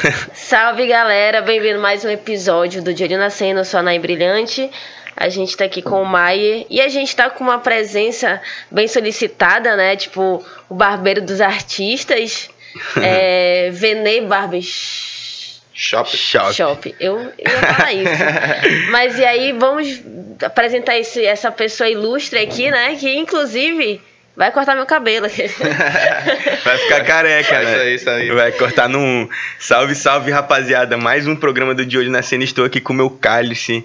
Salve galera, bem-vindo a mais um episódio do Dia na Cena, eu sou a Nay Brilhante. A gente tá aqui com o Maier e a gente tá com uma presença bem solicitada, né? Tipo, o barbeiro dos artistas, é, Venê Barbers. Shop. Shop. Shop. Eu, eu ia falar isso. Mas e aí, vamos apresentar esse, essa pessoa ilustre aqui, né? Que inclusive vai cortar meu cabelo. Vai ficar careca, É né? isso aí, isso aí. Vai cortar num. Salve, salve, rapaziada. Mais um programa do De Olho na Cena. Estou aqui com o meu cálice.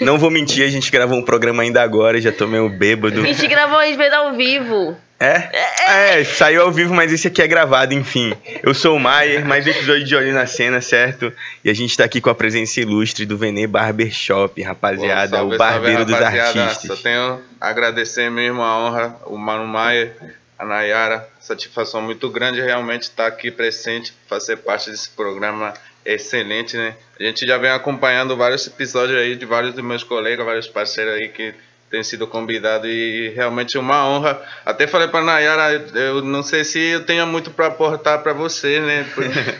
Não vou mentir, a gente gravou um programa ainda agora, já tô meio bêbado. a gente gravou vídeo ao vivo. É? É, saiu ao vivo, mas esse aqui é gravado, enfim. Eu sou o Maier, mais um episódio de Olho na Cena, certo? E a gente tá aqui com a presença ilustre do Venê Barbershop, rapaziada, Bom, salve, o barbeiro salve, dos artistas. Só tenho a agradecer mesmo a honra, o Mano Maia, a Nayara. Satisfação muito grande realmente estar aqui presente, fazer parte desse programa excelente, né? A gente já vem acompanhando vários episódios aí de vários dos meus colegas, vários parceiros aí que têm sido convidados e realmente é uma honra. Até falei para Nayara, eu não sei se eu tenho muito para aportar para você, né?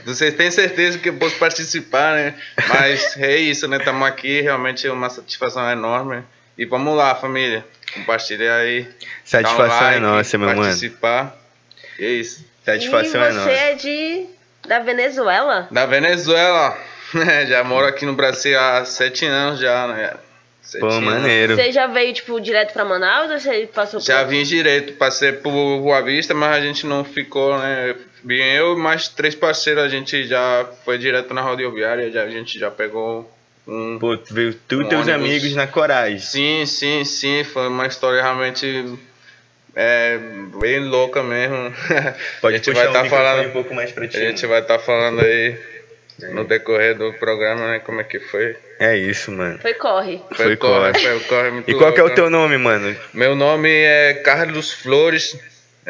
Vocês têm certeza que eu posso participar, né? Mas é isso, né? Estamos aqui, realmente é uma satisfação enorme. E vamos lá, família. Compartilhar aí. Satisfação um like, é nossa, meu mano. Participar. E é isso. Satisfação e é você nossa. é de da Venezuela? Da Venezuela. já moro aqui no Brasil há sete anos já, né? Sete Pô, anos. maneiro. Você já veio, tipo, direto pra Manaus ou você passou Já por... vim direito, passei por Boa Vista, mas a gente não ficou, né? Vim eu e mais três parceiros, a gente já foi direto na rodoviária, já, a gente já pegou um. Pô, tu veio tu e Um teus ônibus. amigos na coragem. Sim, sim, sim, foi uma história realmente é, bem louca mesmo. Pode a gente puxar vai estar microfone falando. um pouco mais pra ti. A gente vai estar falando aí no decorrer do programa, né? Como é que foi. É isso, mano. Foi corre. Foi corre. Foi o corre muito E qual que é o louco, teu nome, mano? Meu nome é Carlos Flores.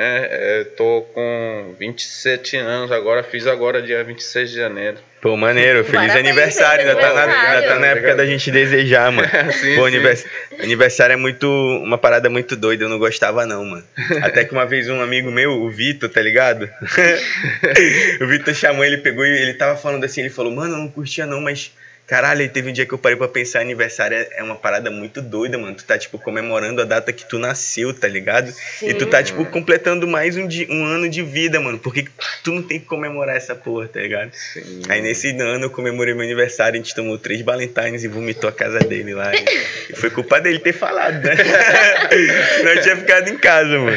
Né? É, tô com 27 anos agora, fiz agora dia 26 de janeiro. Pô, maneiro, feliz Parabéns, aniversário. Ainda tá, na, ainda tá na época da gente desejar, mano. Sim, Pô, sim. anivers- aniversário é muito. Uma parada muito doida, eu não gostava, não, mano. Até que uma vez um amigo meu, o Vitor, tá ligado? o Vitor chamou, ele pegou e ele tava falando assim, ele falou, mano, eu não curtia não, mas. Caralho, aí teve um dia que eu parei pra pensar, aniversário é, é uma parada muito doida, mano. Tu tá, tipo, comemorando a data que tu nasceu, tá ligado? E tu tá, tipo, completando mais um, di- um ano de vida, mano. Por que que tu não tem que comemorar essa porra, tá ligado? Sim. Aí nesse ano eu comemorei meu aniversário, a gente tomou três Valentines e vomitou a casa dele lá. E foi culpa dele ter falado, né? Senão eu tinha ficado em casa, mano.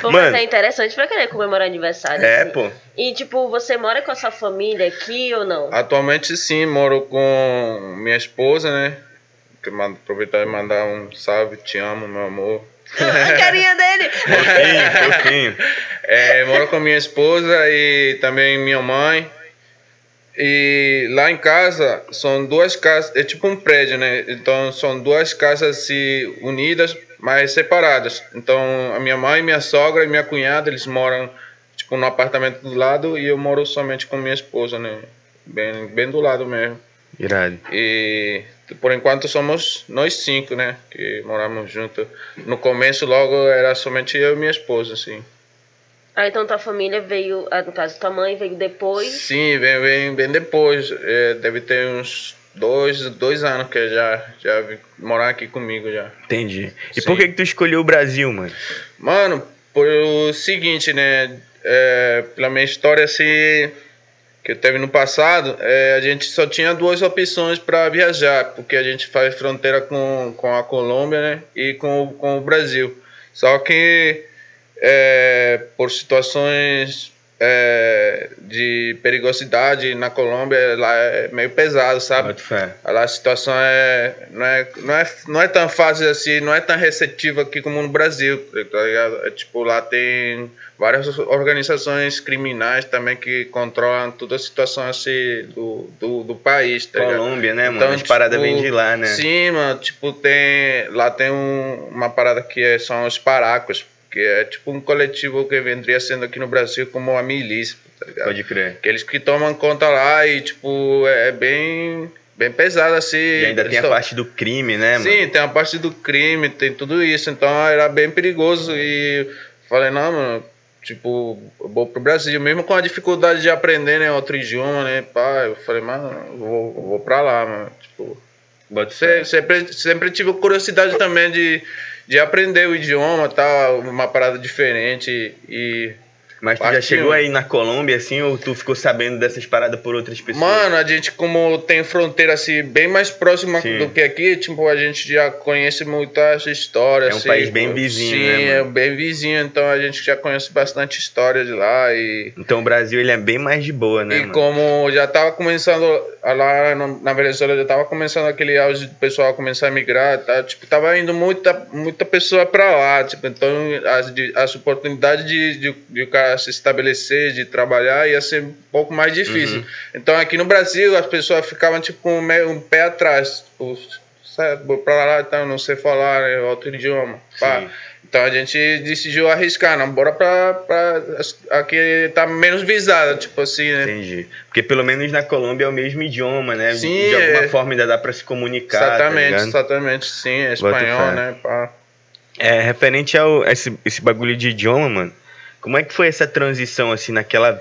Pô, mas Mano. é interessante pra querer comemorar aniversário. É, assim. pô. E, tipo, você mora com a sua família aqui ou não? Atualmente sim, moro com minha esposa, né? Aproveitar e mandar um salve, te amo, meu amor. a carinha dele! Fofinho, fofinho. É, moro com minha esposa e também minha mãe. E lá em casa são duas casas, é tipo um prédio, né? Então são duas casas assim, unidas, mas separadas. Então a minha mãe, minha sogra e minha cunhada, eles moram tipo no apartamento do lado e eu moro somente com minha esposa, né? Bem, bem do lado mesmo. Irado. E por enquanto somos nós cinco, né? Que moramos juntos. No começo logo era somente eu e minha esposa, assim. Ah, então tua família veio, ah, no caso, tua mãe veio depois. Sim, vem, vem, vem depois. É, deve ter uns dois, dois anos que já, já morar aqui comigo já. Entendi. E Sim. por que que tu escolheu o Brasil, mano? Mano, por o seguinte, né? É, pela minha história assim que teve no passado, é, a gente só tinha duas opções para viajar, porque a gente faz fronteira com, com a Colômbia né, e com, com o Brasil. Só que é, por situações é, de perigosidade na Colômbia, lá é meio pesado, sabe? Lá a situação é não, é não é não é tão fácil assim, não é tão receptiva aqui como no Brasil, tá ligado? É, tipo, lá tem várias organizações criminais também que controlam toda a situação assim do, do, do país, tá ligado? Colômbia, né, mano? As paradas vêm de lá, né? Sim, mano, tipo, tem. Lá tem um- uma parada que é, são os paracos, que é tipo um coletivo que vendria sendo aqui no Brasil como a milícia, tá ligado? Pode crer. Aqueles que tomam conta lá e, tipo, é bem, bem pesado assim. E ainda tem a parte do crime, né, mano? Sim, tem a parte do crime, tem tudo isso. Então era bem perigoso e falei, não, mano, tipo, vou pro Brasil, mesmo com a dificuldade de aprender, né, outro idioma, né, pá, eu falei, mano, vou, vou pra lá, mano, tipo, sempre, sempre, sempre tive curiosidade também de, de aprender o idioma, tal, uma parada diferente e mas tu já chegou aí na Colômbia, assim, ou tu ficou sabendo dessas paradas por outras pessoas? Mano, a gente, como tem fronteira, assim, bem mais próxima Sim. do que aqui, tipo, a gente já conhece muitas histórias. É um assim, país bem vizinho, Sim, né, é bem vizinho, então a gente já conhece bastante história de lá e... Então o Brasil, ele é bem mais de boa, né, E mano? como já tava começando, lá na Venezuela, já tava começando aquele auge do pessoal começar a migrar, tá? Tipo, tava indo muita, muita pessoa pra lá, tipo, então as, as oportunidades de, de, de o cara se estabelecer, de trabalhar, ia ser um pouco mais difícil. Uhum. Então aqui no Brasil as pessoas ficavam tipo um, um pé atrás, tipo, vou pra lá, então não sei falar né, outro idioma. Então a gente decidiu arriscar, não, bora pra, pra aqui tá menos visada, tipo assim, né? Entendi. Porque pelo menos na Colômbia é o mesmo idioma, né? Sim, de alguma é... forma ainda dá pra se comunicar. tá Exatamente, tá exatamente, sim, é espanhol, né? Pá. É, referente ao esse, esse bagulho de idioma, mano. Como é que foi essa transição, assim, naquela.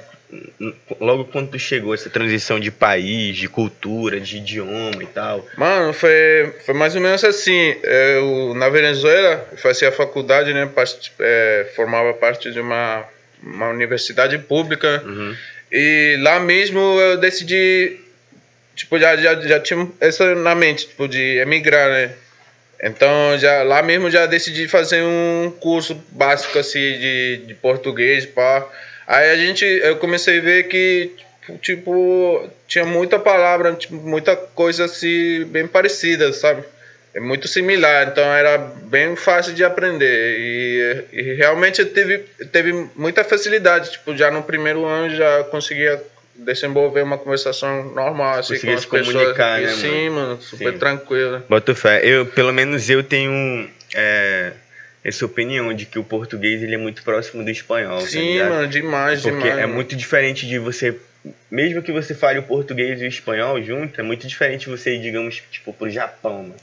Logo quando tu chegou, essa transição de país, de cultura, de idioma e tal? Mano, foi, foi mais ou menos assim. Eu, na Venezuela, fazia faculdade, né? Parte, é, formava parte de uma, uma universidade pública. Uhum. E lá mesmo eu decidi. Tipo, já, já, já tinha essa na mente, tipo, de emigrar, né? Então, já, lá mesmo já decidi fazer um curso básico assim de, de português, pá. Aí a gente, eu comecei a ver que, tipo, tipo tinha muita palavra, tipo, muita coisa assim, bem parecida, sabe? É muito similar, então era bem fácil de aprender. E, e realmente teve, teve muita facilidade, tipo, já no primeiro ano já conseguia desenvolver uma conversação normal, assim, Conseguir com as se comunicar, pessoas. né, sim, mano? mano, super Sim. tranquilo. Bota fé. Eu, pelo menos eu tenho é, essa opinião de que o português ele é muito próximo do espanhol. tá Sim, ligado? mano, demais, Porque demais. é mano. muito diferente de você. Mesmo que você fale o português e o espanhol junto, é muito diferente você ir, digamos, tipo, pro Japão, mano.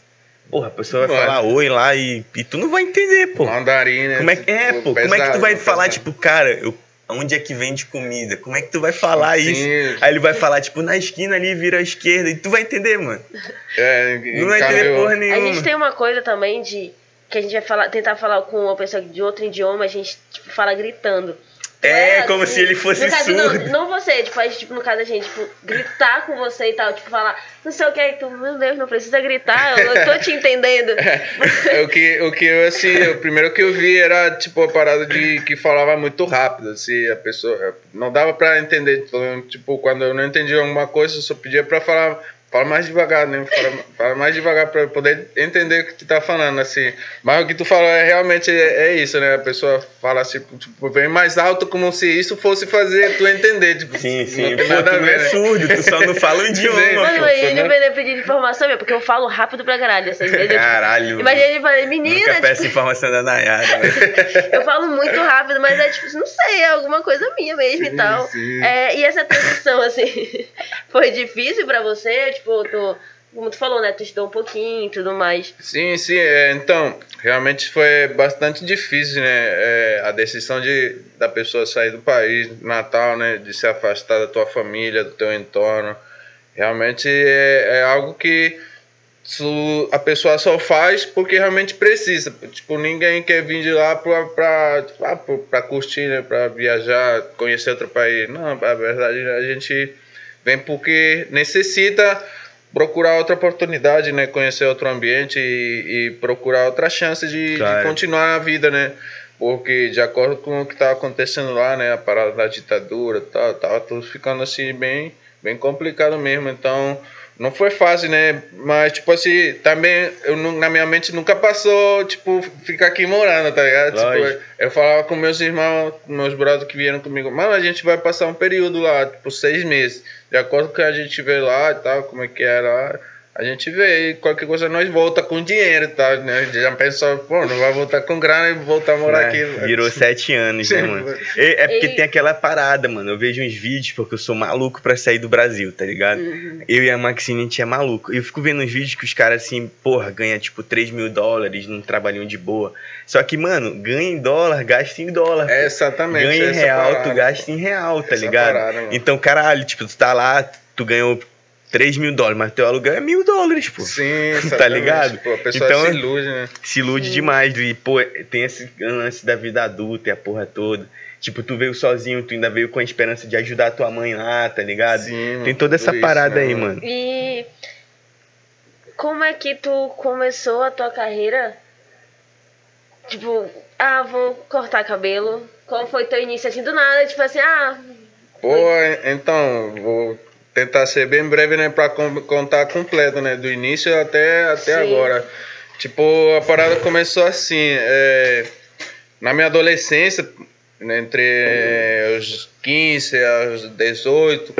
Porra, a pessoa vai falar oi lá e, e tu não vai entender, pô. Mandarim, né? Como é que é, Tipo, pô? Como é que tu pesado, vai falar, pesado. tipo, cara, eu, onde é que vende comida? Como é que tu vai falar Sim. isso? Aí ele vai falar, tipo, na esquina ali vira à esquerda. E tu vai entender, mano. É, Não vai entender porra A nenhuma. gente tem uma coisa também de que a gente vai falar, tentar falar com uma pessoa de outro idioma, a gente tipo, fala gritando. É, Não como assim, se ele fosse no caso, surdo. Não, não você, tipo, tipo, no caso a gente, tipo, gritar com você e tal, tipo, falar, não sei o que, tu, meu Deus, não precisa gritar, eu, eu tô te entendendo. É, o que, o que eu, assim, o primeiro que eu vi era, tipo, a parada de que falava muito rápido, assim, a pessoa, não dava pra entender, tipo, quando eu não entendia alguma coisa, eu só pedia pra falar, fala mais devagar, né, fala, fala mais devagar pra eu poder entender o que tu tá falando, assim, mas o que tu falou é realmente, é, é isso, né, a pessoa fala, assim, tipo, bem mais alto, como se isso fosse fazer tu entender, tipo, Sim, sim. não tem Pô, nada tu a não ver, é né? surdo, tu só não fala o idioma. Mano, imagina né? o Benê pedindo informação, meu, porque eu falo rápido pra caralho, eu, tipo, Caralho. Imagina ele falando, menina, Nunca tipo, peço informação da Nayara, né? eu falo muito rápido, mas é tipo, não sei, é alguma coisa minha mesmo e Sim, tal. sim. É, e essa transição, assim, foi difícil pra você? Tipo, tu, como tu falou, né? Tu estudou um pouquinho e tudo mais. Sim, sim. é, então, realmente foi bastante difícil, né? é, a decisão de da pessoa sair do país, Natal, né? De se afastar da tua família, do teu entorno. Realmente é, é algo que a pessoa só faz porque realmente precisa. Tipo, ninguém quer vir de lá pra, pra, tipo, pra, pra curtir, né? Pra viajar, conhecer outro país. Não, a verdade, a gente vem porque necessita procurar outra oportunidade, né? Conhecer outro ambiente e, e procurar outra chance de, de Claro. continuar a vida, né? Porque de acordo com o que estava acontecendo lá, né? A parada da ditadura tal, tava tudo ficando assim bem, bem complicado mesmo. Então não foi fácil, né? Mas tipo assim, também eu, na minha mente nunca passou, tipo, ficar aqui morando, tá ligado? Tipo, eu falava com meus irmãos, meus brothers que vieram comigo, mano, a gente vai passar um período lá, tipo, seis meses. De acordo com o que a gente vê lá e tal, como é que era lá, a gente vê e qualquer coisa nós volta com dinheiro, tá? Né? Já pensou, pô, não vai voltar com grana e voltar a morar né? aqui. Virou sete anos, né, mano? É, é porque E- tem aquela parada, mano. Eu vejo uns vídeos porque eu sou maluco pra sair do Brasil, tá ligado? Uhum. Eu e a Maxine, a gente é maluco. Eu fico vendo uns vídeos que os caras, assim, porra, ganha tipo 3 mil dólares num trabalhinho de boa. Só que, mano, ganha em dólar, gasta em dólar. É exatamente. ganha em real, parada. tu gasta em real, tá ligado? parada, então, caralho, tipo, tu tá lá, tu ganhou 3 mil dólares, mas teu aluguel é mil dólares, pô. Sim, Tá ligado? Pô, a pessoa Então- se ilude, né? se ilude Sim. demais. E, pô, tem esse lance da vida adulta e a porra toda. Tipo, tu veio sozinho, tu ainda veio com a esperança de ajudar tua mãe lá, tá ligado? Sim, Tem toda essa tudo parada isso, aí, né, mano. E como é que tu começou a tua carreira? Tipo, ah, vou cortar cabelo. Qual foi teu início assim do nada? Tipo assim, ah, Pô, então, vou tentar ser bem breve, né, pra con- contar completo, né, do início até, até Sim. agora. Tipo, a parada começou assim, é, na minha adolescência, né, entre é, os 15 aos 18,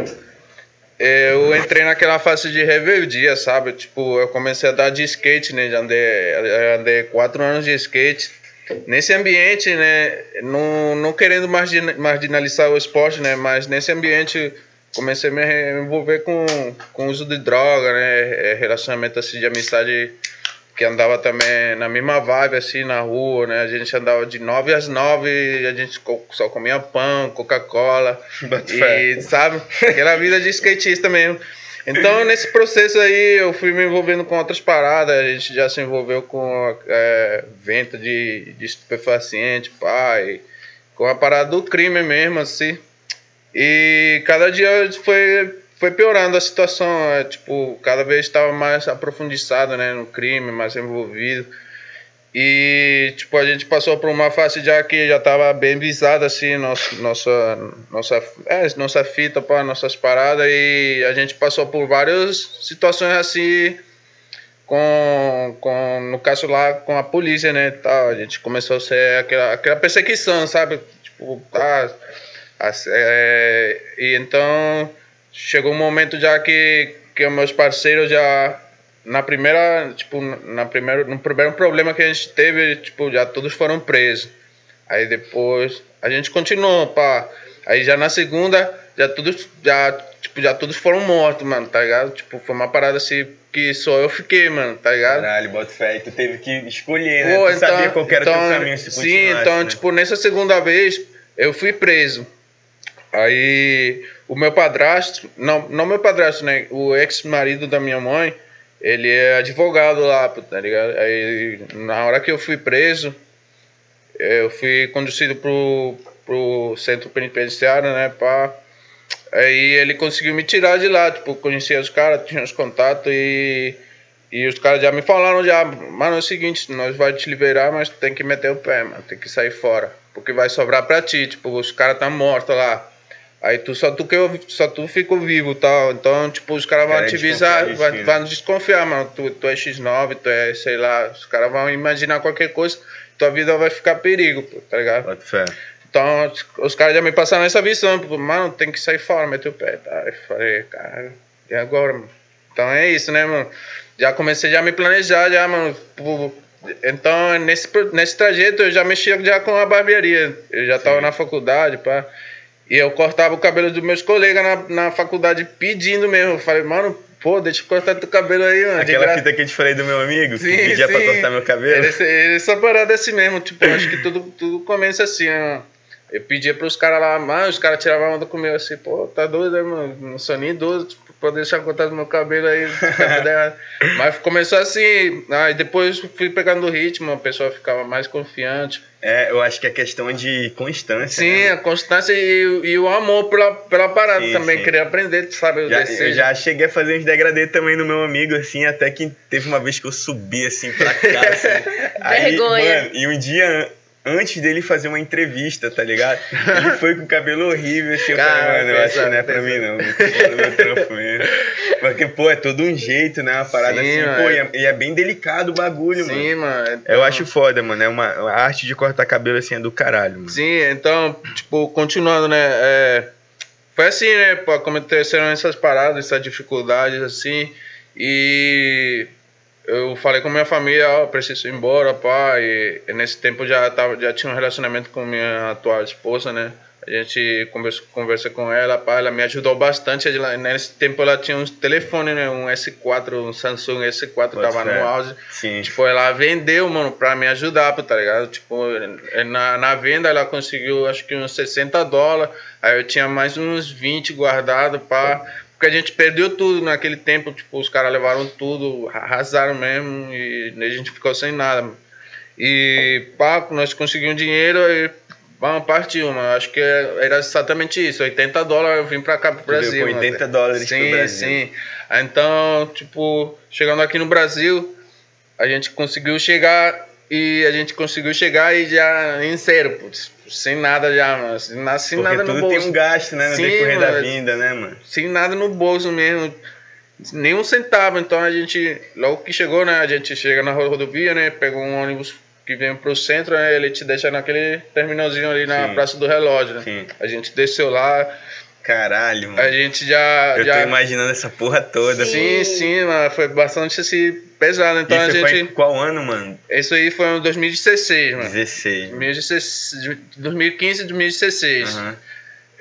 é, eu entrei naquela fase de rebeldia, sabe? Tipo, eu comecei a dar de skate, né, já andei, andei quatro anos de skate. Nesse ambiente, né, não, não querendo margin- marginalizar o esporte, né, mas nesse ambiente comecei a me envolver com, com uso de droga, né, eh, relacionamento assim de amizade que andava também na mesma vibe assim na rua, né, a gente andava de 9 às 9 e a gente só comia pão, Coca-Cola e sabe, aquela vida de skatista mesmo. Então, nesse processo aí, eu fui me envolvendo com outras paradas. A gente já se envolveu com é, venda de, de estupefaciente, pai, com a parada do crime mesmo, assim. E cada dia foi, foi piorando a situação. é, tipo, cada vez estava mais aprofundizado né, no crime, mais envolvido. E, tipo, a gente passou por uma fase já que já estava bem visada, assim, nossa, nossa, é, nossa fita para nossas paradas. E a gente passou por várias situações, assim, com, com no caso lá, com a polícia, né, tal. A gente começou a ser aquela, aquela perseguição, sabe? Tipo, tá... é, e então, chegou um momento já que, que meus parceiros já na primeira, tipo, na primeira, no primeiro problema que a gente teve, tipo, já todos foram presos. Aí depois a gente continuou, pá. Aí já na segunda, já todos, já, tipo, já todos foram mortos, mano, tá ligado? Tipo, foi uma parada assim que só eu fiquei, mano, tá ligado? Caralho, bota fé. E tu teve que escolher, né? Pô, tu sabia qual era o então, teu caminho se Sim, então, né? tipo, nessa segunda vez, eu fui preso. Aí, o meu padrasto, não, não meu padrasto, né? O ex-marido da minha mãe, ele é advogado lá, tá ligado? Aí, na hora que eu fui preso, eu fui conduzido pro, pro centro penitenciário, né, pá. Aí ele conseguiu me tirar de lá, tipo, conhecia os caras, tinha os contatos e... E os caras já me falaram já, mano, é o seguinte, nós vai te liberar, mas tem que meter o pé, mano, tem que sair fora. Porque vai sobrar pra ti, tipo, os caras tá mortos lá. Aí tu só tu que eu, só tu ficou vivo tal. Então, tipo, os caras vão Cara, te vai, né? vai desconfiar, mano. Tu, tu é X9, tu é, sei lá, os caras vão imaginar qualquer coisa, tua vida vai ficar perigo, pô, tá ligado? Bota fé. Então, os- caras já me passaram essa visão, pô, mano, tem que sair fora, meter o pé, tá? Eu falei, cara, e agora, mano? Então é isso, né, mano? Já comecei já a me planejar, já, mano. Então, nesse, nesse trajeto, eu já mexia já com a barbearia. Eu já tava na faculdade, pá. E eu cortava o cabelo dos meus colegas na, na faculdade pedindo mesmo. Eu falei, mano, pô, deixa eu cortar teu cabelo aí, mano. Aquela gra- fita que eu te falei do meu amigo, que Sim, pedia pra sim. cortar meu cabelo. Era essa parada assim mesmo, tipo, eu acho que tudo, tudo começa assim, né? Eu pedia pros caras lá, mas os caras tiravam onda comigo assim, pô, tá doido, né, mano? Não sou nem idoso, tipo, pra deixar cortar meu cabelo aí. Mas começou assim, aí depois fui pegando o ritmo, a pessoa ficava mais confiante. É, eu acho que é questão de constância. Sim, né? a constância e, o- e o amor pela, pela parada Sim, também, sim. querer aprender, sabe? o Já, eu já cheguei a fazer uns degradê também no meu amigo, assim, até que teve uma vez que eu subi assim pra cá. Assim. Aí, Vergonha. mano, e um dia antes dele fazer uma entrevista, tá ligado? Ele foi com o cabelo horrível, assim, eu Cara, falei, mano, eu acho que não é pra mim não, no meu trampo mesmo. Porque, pô, é todo um jeito, né? Uma parada Sim, assim, pô, mano. e é, e é bem delicado o bagulho, mano. Sim, mano. Eu acho foda, mano. É uma a arte de cortar cabelo assim é do caralho, mano. Sim, então, tipo, continuando, né? é, foi assim, né? Pô, aconteceram essas paradas, essas dificuldades, assim. E eu falei com minha família, oh, preciso ir embora, pá. E, e, nesse tempo já, tava, já tinha um relacionamento com minha atual esposa, né? A gente conversa, conversa com ela, pá, ela me ajudou bastante. Ela, nesse tempo ela tinha um telefone, né? Um S4, um Samsung S4 Pode tava ser. no auge. Sim. Tipo, ela vendeu, mano, pra me ajudar, tá ligado? Tipo, na, na venda ela conseguiu acho que uns 60 dólares. Aí eu tinha mais uns 20 guardados, pá. Porque a gente perdeu tudo naquele tempo, tipo, os caras levaram tudo, arrasaram mesmo e a gente ficou sem nada. E pá, nós conseguimos dinheiro e Vamos, partiu, mano. Acho que era exatamente isso. 80 dólares eu vim pra cá pro Brasil. Com 80 mano. dólares sim, Brasil. Sim, Então, tipo, chegando aqui no Brasil, a gente conseguiu chegar e a gente conseguiu chegar e já em zero, putz, sem nada já, mano. Sem, sem Porque nada no bolso. tem um gasto, né? No sim, decorrer mano, da vinda, né, mano? Sem nada no bolso mesmo. Nem um centavo. Então a gente, logo que chegou, né? A gente chega na rodovia, né? Pegou um ônibus que vem pro centro, né, ele te deixa naquele terminalzinho ali na Sim. Praça do Relógio, né? Sim. A gente desceu lá. Caralho, mano. A gente já. Eu já... tô imaginando essa porra toda. Sim, sim, mano. Foi bastante assim, pesado. Então Isso a gente. Foi qual ano, mano? Isso aí foi em 2016, mano. 16. 2016 2015 e 2016. Uhum.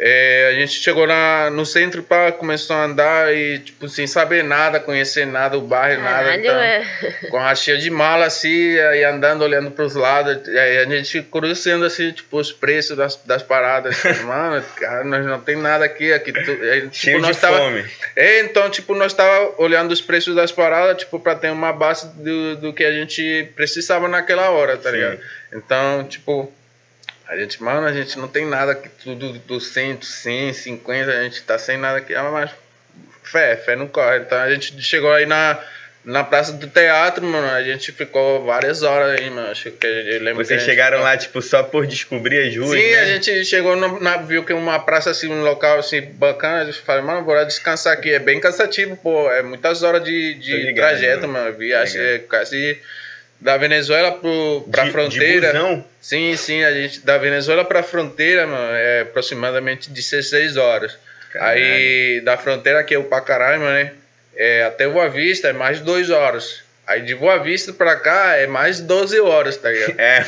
É, a gente chegou na, no centro para começou a andar e tipo sem saber nada, conhecer nada, o bairro, nada. Então, é. Com a cheia de mala assim, aí andando, olhando para os lados, aí a gente cruzando assim, tipo, os preços das, das paradas. Mano, cara, nós não tem nada aqui, aqui tu, aí, tipo, Cheio nós de tava, fome. É, então, tipo, nós tava olhando os preços das paradas, tipo, para ter uma base do, do que a gente precisava naquela hora, tá Sim. ligado? Então, tipo, a gente, mano, a gente não tem nada aqui, tudo do 100, 100, 50, a gente tá sem nada aqui. Ah, mas fé, fé não corre. Então a gente chegou aí na, na Praça do Teatro, mano, a gente ficou várias horas aí, mano. Acho que eu lembro Vocês que chegaram lá, tipo, só por descobrir as ruas? Sim, né? a gente chegou, no, na, viu que uma praça assim, um local assim, bacana. A gente falou, mano, bora descansar aqui. É bem cansativo, pô. É muitas horas de, de ligado, trajeto, mano. mano. Viagem é quase da Venezuela pro, pra de, fronteira. De sim, sim, a gente da Venezuela pra fronteira, mano, é aproximadamente 16 horas. Caralho. Aí da fronteira aqui é o Pacaraima, né? É, até Boa Vista é mais de 2 horas. Aí de Boa Vista pra cá é mais 12 horas, tá ligado? É,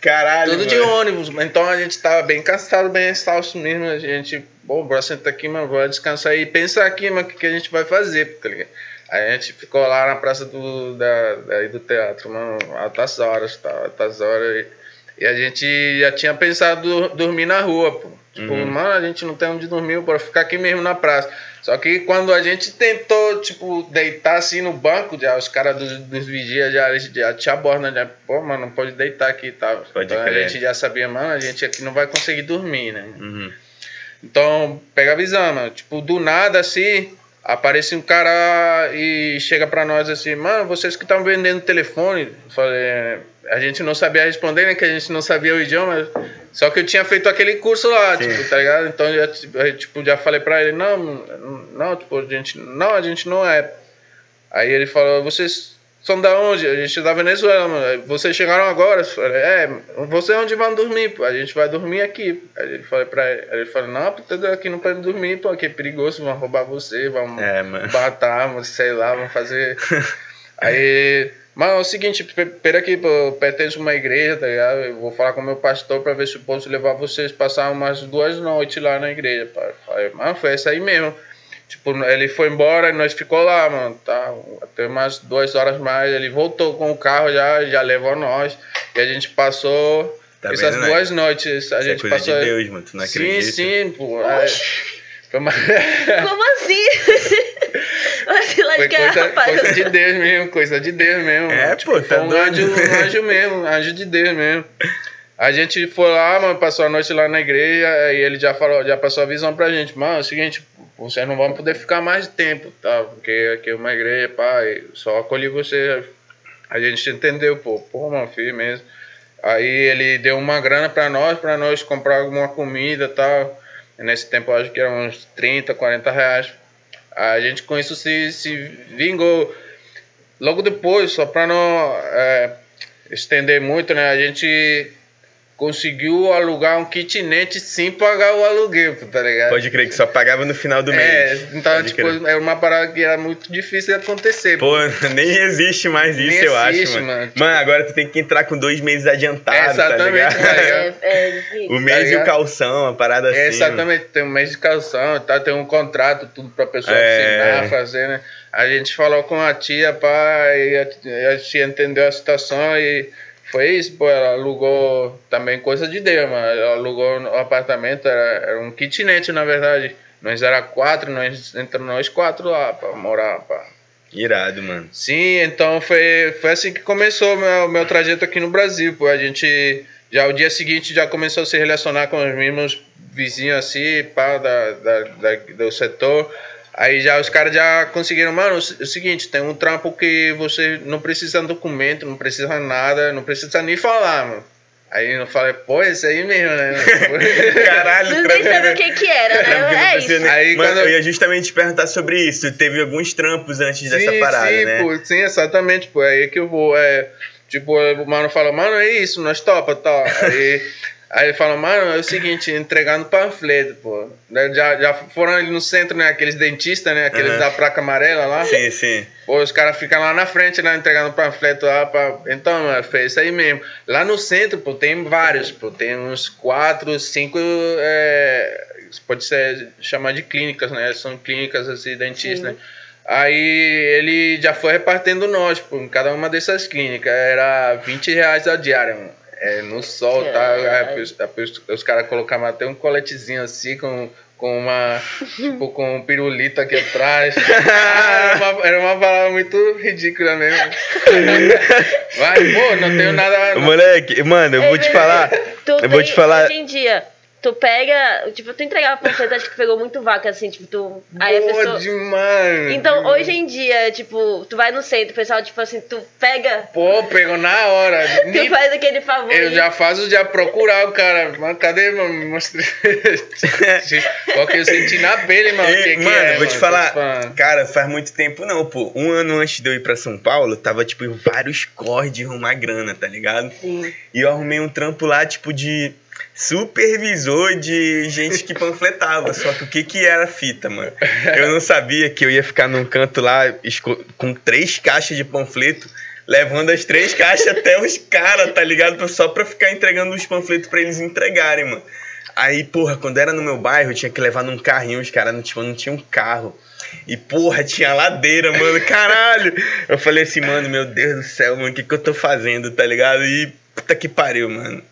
caralho. Tudo mano. de ônibus, então a gente tava bem cansado, bem exausto mesmo. A gente, pô, bora sentar aqui, mano, bora descansar e pensar aqui, mano, o que, que a gente vai fazer, tá ligado? A gente ficou lá na praça do, da, daí do teatro, mano, altas horas, tá, altas horas. E, e a gente já tinha pensado dormir na rua, pô. Tipo, uhum. mano, a gente não tem onde dormir, bora ficar aqui mesmo na praça. Só que quando a gente tentou, tipo, deitar assim no banco, já os caras dos, dos vigias já, já te abordam, já, pô, mano, não pode deitar aqui e tal. Pode então crer. a gente já sabia, mano, a gente aqui não vai conseguir dormir, né? Uhum. Então, pega a visão, mano. Tipo, do nada assim aparece um cara e chega para nós assim, mano, vocês que estão vendendo telefone, falei, a gente não sabia responder, né, que a gente não sabia o idioma, só que eu tinha feito aquele curso lá, Sim. tipo, tá ligado? Então eu já, tipo, já falei para ele, não, não, tipo, a gente, não, a gente não é. Aí ele falou, vocês são da onde? A gente é da Venezuela, mano. Vocês chegaram agora? Falei, é, vocês onde vão dormir? A gente vai dormir aqui. Aí ele falou pra ele, ele falou, não, porque aqui não pode dormir, pô, aqui é perigoso, vão roubar você, vão é, matar, sei lá, vão fazer. Aí, mas é o seguinte, pera aqui, pô, pertence uma igreja, tá ligado? Eu vou falar com o meu pastor pra ver se eu posso levar vocês passar umas duas noites lá na igreja, pá. Falei, mas foi essa aí mesmo. Tipo, ele foi embora e nós ficou lá, mano, tá? Até umas duas horas mais. Ele voltou com o carro já, já levou nós. E a gente passou tá essas vendo, né? duas né? noites. A Isso gente é coisa passou. de Deus, mano, tu não sim, acredita? Sim, pô. É... Foi uma... Como assim? foi coisa, coisa de Deus mesmo, coisa de Deus mesmo. É, tipo, pô, tá foi um anjo, um anjo mesmo, anjo de Deus mesmo. A gente foi lá, mano, passou a noite lá na igreja e ele já falou, já passou a visão pra gente, mano, é o seguinte, vocês não vão poder ficar mais tempo, tá? Porque aqui é uma igreja, pai, só acolhi você. A gente entendeu, pô, pô, meu filho mesmo. Aí ele deu uma grana pra nós, pra nós comprar alguma comida tal. E nesse tempo acho que eram uns 30, 40 reais. A gente com isso se, se vingou. Logo depois, só pra não é, estender muito, né? A gente conseguiu alugar um kitnet sem pagar o aluguel, tá ligado? Pode crer que só pagava no final do É, mês. então, Pode tipo, crer. era uma parada que era muito difícil de acontecer. Pô, nem existe mais Nem isso, eu existe, acho, mano. mano. Mano, agora tu tem que entrar com dois meses adiantado, tá Exatamente, ligado? tá ligado? É, é. O mês e o calção, a parada assim. É, exatamente, tem um mês de calção, tá? tem um contrato, tudo pra pessoa É. assinar, fazer, né? A gente falou com a tia, pá, e a, a tia entendeu a situação e foi isso, pô, ela alugou também coisa de Deus, mano. Ela alugou o apartamento, era, era um kitnet, na verdade. Nós era quatro, nós entramos nós quatro lá pra morar, pá. Irado, mano. Sim, então foi, foi assim que começou o meu, meu trajeto aqui no Brasil, pô. A gente já o dia seguinte já começou a se relacionar com os mesmos vizinhos assim, pá, da, da, da- do setor. Aí já os caras já conseguiram, mano, é o seguinte, tem um trampo que você não precisa de documento, não precisa nada, não precisa nem falar, mano. Aí eu falei, pô, esse aí mesmo, né? Caralho, Não nem sabe o que que era, né? É precisa isso. nem- Aí Mano, quando- eu ia justamente te perguntar sobre isso. Teve alguns trampos antes dessa parada, sim, né? Pô, sim, exatamente, pô. Aí que eu vou. É, tipo, o mano fala, mano, é isso, nós topa, tá. Aí, aí ele fala, mano, é o seguinte, entregando panfleto, pô. Já, já foram ali no centro, né? Aqueles dentistas, né? Aqueles Aham. da placa amarela lá. Sim, sim. Pô, os caras ficam lá na frente, né, entregando panfleto lá pra... Então, mano, foi isso aí mesmo. Lá no centro, pô, tem vários, pô, tem uns quatro, cinco, é, pode ser chamar de clínicas, né, são clínicas, assim, dentistas, Sim. né. Aí ele já foi repartindo nós, pô, em cada uma dessas clínicas, era 20 reais a diária, mano. É, no sol, tá? Caralho. É, os, caras colocavam até um coletezinho assim, com, com uma, tipo, com um pirulito aqui atrás. Ah, era, uma, era uma palavra muito ridícula mesmo. Mas, pô, não tenho nada. Moleque, mano, eu vou te falar. Tu Eu vou tem- te falar. Hoje em dia, tu pega. Tipo, tu entregava panfleto, acho que pegou muito vaca, assim, tipo, tu. Aí a pessoa. demais. Então, hoje em dia, tipo, tu vai no centro, o pessoal, tipo assim, tu pega. Pô, pegou na hora. Tu Nem- faz aquele favor. Eu já faço já procurar o cara. Mas cadê, mano? Me Mostra. Qual que eu senti na pele, mano? Que que mano, é, vou te mano? falar, Tô falando. cara, faz muito tempo não, pô. Um ano antes de eu ir pra São Paulo, tava, tipo, em vários corres de arrumar grana, tá ligado? Sim. E eu arrumei um trampo lá, tipo, de supervisor de gente que panfletava. Só que o que que era fita, mano? Eu não sabia que eu ia ficar num canto lá com três caixas de panfleto, levando as três caixas até os caras, tá ligado? Só pra ficar entregando os panfletos pra eles entregarem, mano. Aí, porra, quando era no meu bairro, eu tinha que levar num carrinho, os caras não, tipo, não tinham carro. E, porra, tinha ladeira, mano, caralho. Eu falei assim, mano, meu Deus do céu, mano, o que que eu tô fazendo, tá ligado? E, puta que pariu, mano.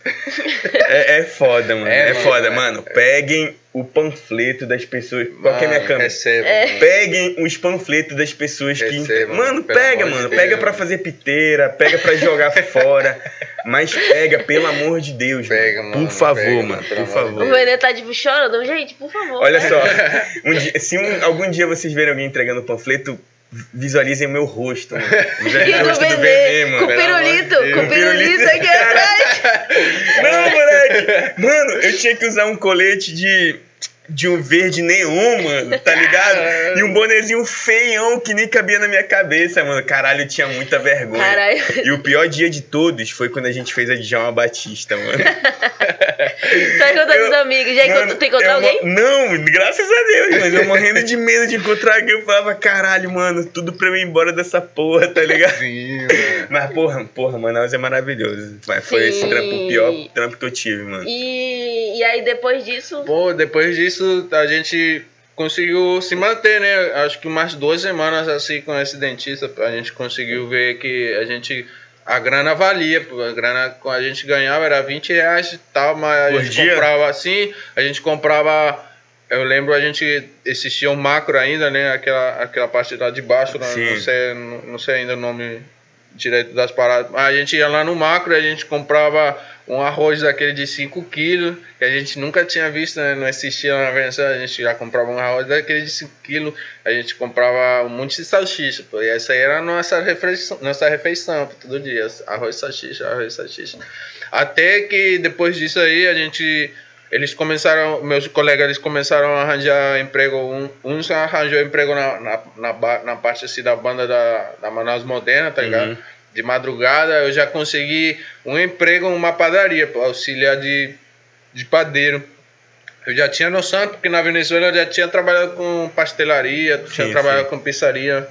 É, é foda, mano, É, é, mano, foda, é. mano. Peguem o panfleto das pessoas. Qual que é a minha Mano, câmera? Receba. É. mano. Peguem os panfletos das pessoas que. Receba, mano, pelo pega, de mano. Deus, pega pra mano. fazer piteira, pega pra jogar fora. Mas pega, pelo amor de Deus, Pega, mano. mano, Por favor, pega, mano. mano, Por favor. O Venê tá tipo chorando, gente, por favor. Olha só, um dia- se um- algum dia vocês verem alguém entregando panfleto, visualizem o meu rosto. E Visualizem o rosto do com mano. de pirulito, com pirulito aqui atrás. Não, moleque! Mano, eu tinha que usar um colete de. De um verde neon, mano, tá ligado? E um bonezinho feião que nem cabia na minha cabeça, mano. Caralho, eu tinha muita vergonha. Caralho. E o pior dia de todos foi quando a gente fez a Djalma Batista, mano. Tá contando Eu- dos amigos. Já Mano, encontrou, tu encontrou alguém? Não, graças a Deus, mas eu morrendo de medo de encontrar alguém. Eu falava, caralho, mano, tudo pra eu ir embora dessa porra, tá ligado? Sim, mano. Mas, porra, porra, Manaus é maravilhoso. Mas foi esse Sim. trampo, o pior trampo que eu tive, mano. E, e aí depois disso. Pô, depois disso a gente conseguiu se manter, né? Acho que umas duas semanas assim com esse dentista, a gente conseguiu ver que a gente. A grana valia, a grana que a gente ganhava era 20 reais e tal, mas a Por gente dia? comprava assim, a gente comprava. Eu lembro a gente existia um macro ainda, né? Aquela, aquela parte lá de baixo, né? Sim. não, sei, não, não sei ainda o nome direito das paradas. A gente ia lá no macro e a gente comprava um arroz daquele de 5 quilos, que a gente nunca tinha visto, né? não existia na Venezuela, a gente já comprava um arroz daquele de 5 quilos, a gente comprava um monte de salsicha, pô, e essa aí era a nossa refeição, nossa refeição pô, todo dia, arroz, salsicha, arroz, salsicha. Até que depois disso aí a gente eles começaram, meus colegas eles começaram a arranjar emprego, um, uns arranjou emprego na, na, na, na parte assim da banda da, da Manaus Moderna, tá ligado? Uhum. de madrugada, eu já consegui um emprego em uma padaria, auxiliar de, de padeiro. Eu já tinha noção, porque na Venezuela eu já tinha trabalhado com pastelaria, tinha Sim, trabalhado sim. com pizzaria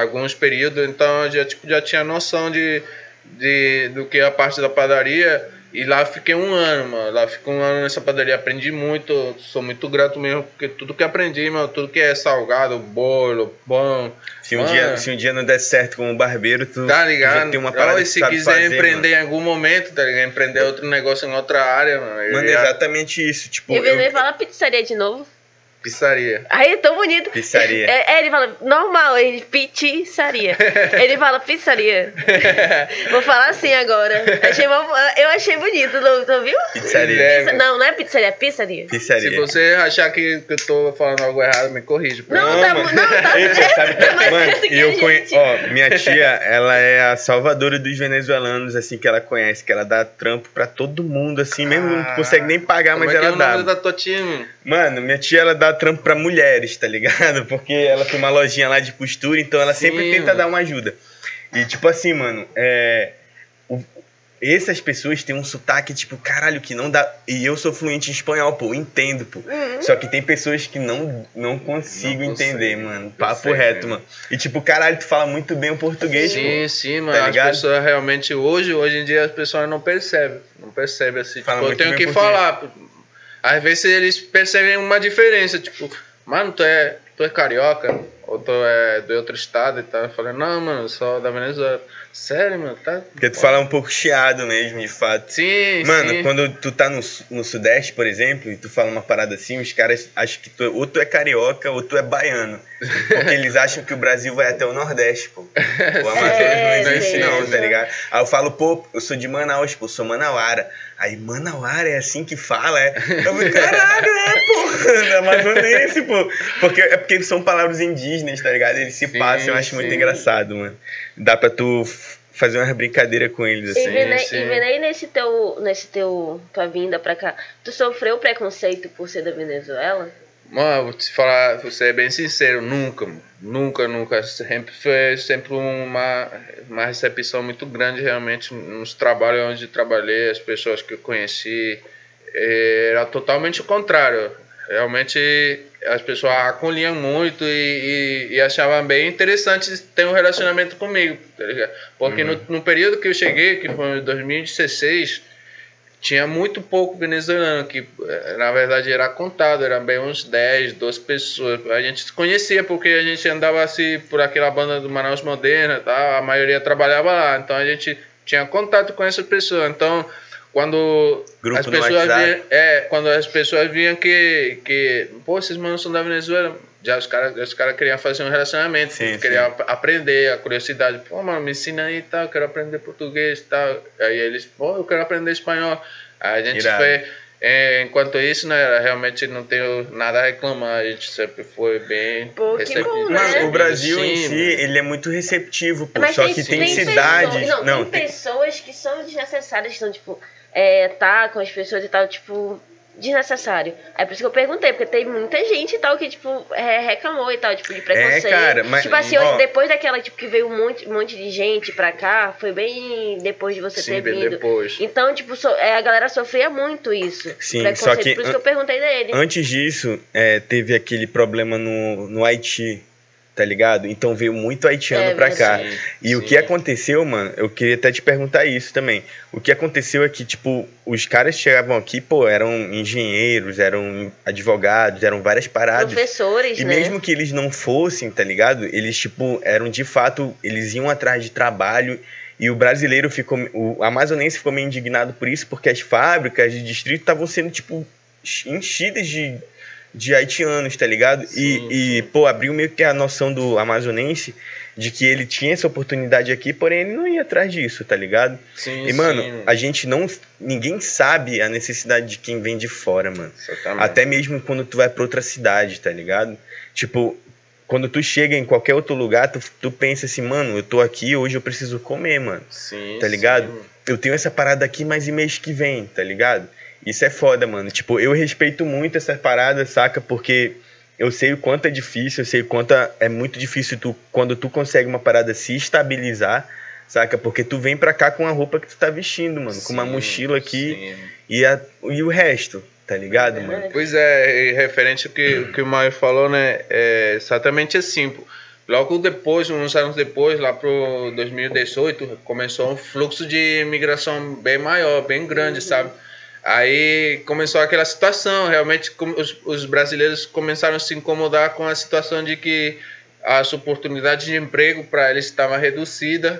alguns períodos, então eu já, tipo, já tinha noção de, de, do que é a parte da padaria. E lá eu fiquei um ano, mano. Lá fiquei um ano nessa padaria, aprendi muito, sou muito grato mesmo, porque tudo que aprendi, mano, tudo que é salgado, bolo, pão. Se um, mano, dia, se um dia não der certo como barbeiro, tu, Tá ligado? já tem uma parada se quiser fazer, empreender em algum momento, tá ligado? Empreender outro negócio em outra área, mano. eu Mano, Mano, já- exatamente isso. Tipo, E Benê eu, fala pizzaria de novo. Pizzaria. Aí, tão bonito. Pizzaria. É, é, ele fala normal, ele pizzaria. ele fala pizzaria. Vou falar assim agora. Achei eu achei bonito, não, tu viu? pizzaria. É, Pizza- não, não é pizzaria, é pizzaria. Pizzaria. Se você achar que, que eu tô falando algo errado, me corrija. Não, favor. tá, mano. não, tá sabe tá mais certo que eu gente. ó, minha tia, ela é a salvadora dos venezuelanos, assim, que ela conhece, que ela dá trampo pra todo mundo, assim, mesmo não Ah, consegue nem pagar, mas é que é ela o dá. nome da tua tia, mano? Mano, minha tia, ela dá trampo pra mulheres, tá ligado? Porque ela tem uma lojinha lá de costura, então ela Sim, sempre tenta mano. dar uma ajuda. E, tipo assim, mano, é... o- Essas pessoas têm um sotaque, tipo, caralho, que não dá... E eu sou fluente em espanhol, pô, entendo, pô. Uhum. Só que tem pessoas que não, não consigo Não entender, mano. Papo sei, reto, né? mano. E tipo, caralho, tu fala muito bem o português, Sim, pô. sim, mano. Tá as ligado? pessoas realmente hoje, hoje em dia as pessoas não percebem. Não percebem assim. Fala Tipo, eu tenho bem que português. falar. Às vezes eles percebem uma diferença, tipo, mano, tu é, tu é carioca, ou tu é de outro estado e tal. Eu falei, não, mano, eu sou da Venezuela. Sério, mano, tá. Porque tu fala um pouco chiado mesmo, de fato. Sim, Mano, sim. quando tu tá no, no Sudeste, por exemplo, e tu fala uma parada assim, os caras acham que tu, ou tu é carioca ou tu é baiano. Porque eles acham que o Brasil vai até o Nordeste, pô. O Amazonas É, não existe, não, tá ligado? Aí eu falo, pô, eu sou de Manaus, pô, eu sou manauara. Aí, manauara é assim que fala, é? Eu falei, caralho, é, pô, amazonense, pô. Porque, é porque são palavras indígenas, tá ligado? Eles se Sim, passam, eu acho muito sim. engraçado, mano. Dá pra tu fazer uma brincadeira com eles, E assim. Venei, e Venei nesse teu, nesse teu, tua vinda pra cá, tu sofreu preconceito por ser da Venezuela? Mano, vou te falar, vou ser bem sincero, nunca, mano. nunca, nunca. Sempre foi sempre uma, uma recepção muito grande realmente nos trabalhos onde trabalhei, as pessoas que eu conheci. eh, Era totalmente o contrário. Realmente as pessoas acolhiam muito e, e, e achavam bem interessante ter um relacionamento comigo, tá? Porque no, no período que eu cheguei, que foi em 2016, tinha muito pouco venezuelano, que eh, na verdade era contado, eram bem uns 10, 12 pessoas. A gente se conhecia porque a gente andava assim por aquela banda do Manaus Moderna, tá? a maioria trabalhava lá, então a gente tinha contato com essas pessoas. Então, quando Grupo as pessoas viam, é, quando as pessoas viam que, que pô, esses manos são da Venezuela, já os caras os cara queriam fazer um relacionamento, Sim, queriam ap- aprender, a curiosidade, pô, mano, me ensina aí e tal, eu quero aprender português e tal. Aí eles, pô, eu quero aprender espanhol. Aí a gente Irado. foi, é, enquanto isso, né, realmente não tenho nada a reclamar, a gente sempre foi bem Pô, receptivo. bom, né? Mano, o Brasil em Sim, si, mano. ele é muito receptivo, pô. Mas Só que tem, pessoas- cidades. não, Não, tem, tem, pessoas que são desnecessárias, que são, tipo, é, tá com as pessoas e tal, tipo, desnecessário. É por isso que eu perguntei, porque tem muita gente e tal que, tipo, é, reclamou e tal, tipo, de preconceito. cara, mas- Tipo assim, ó. depois daquela, tipo, que veio um monte, um monte de gente pra cá, foi bem depois de você Sim, ter vindo. depois. Então, tipo, so- é, a galera sofria muito isso. Sim, só que Por isso que eu perguntei dele. Antes disso, é, teve aquele problema no, no Haiti, tá ligado? Então veio muito haitiano É, pra cá. verdade. E o Sim. que aconteceu, mano, eu queria até te perguntar isso também. O que aconteceu é que, tipo, os caras chegavam aqui, pô, eram engenheiros, eram advogados, eram várias paradas. Professores, E né? mesmo que eles não fossem, tá ligado? Eles, tipo, eram de fato, eles iam atrás de trabalho. E o brasileiro ficou. O amazonense ficou meio indignado por isso, porque as fábricas de distrito estavam sendo, tipo, enchidas de, de haitianos, tá ligado? Sim, e, e, pô, abriu meio que a noção do amazonense de que ele tinha essa oportunidade aqui, porém ele não ia atrás disso, tá ligado? Sim, E, mano, sim, a gente não. Ninguém sabe a necessidade de quem vem de fora, mano. exatamente. Até mesmo quando tu vai pra outra cidade, tá ligado? Tipo, quando tu chega em qualquer outro lugar, tu, tu pensa assim, mano, eu tô aqui, hoje eu preciso comer, mano. Sim, tá ligado? sim. Eu tenho essa parada aqui, mas e mês que vem, tá ligado? Isso é foda, mano. Tipo, eu respeito muito essa parada, saca? Porque eu sei o quanto é difícil, eu sei o quanto é muito difícil tu, quando tu consegue uma parada se estabilizar, Saca? Porque tu vem pra cá com a roupa que tu tá vestindo, mano. com uma Sim, mochila aqui sim. e, a, e o resto, tá ligado, mano? Pois é, referente ao que, o que o Maio falou, né? É exatamente assim. pô. Logo depois, uns anos depois, lá pro 2018, começou um fluxo de imigração bem maior, bem grande, sabe? Aí começou aquela situação, realmente os, os brasileiros começaram a se incomodar com a situação de que as oportunidades de emprego para eles estavam reduzidas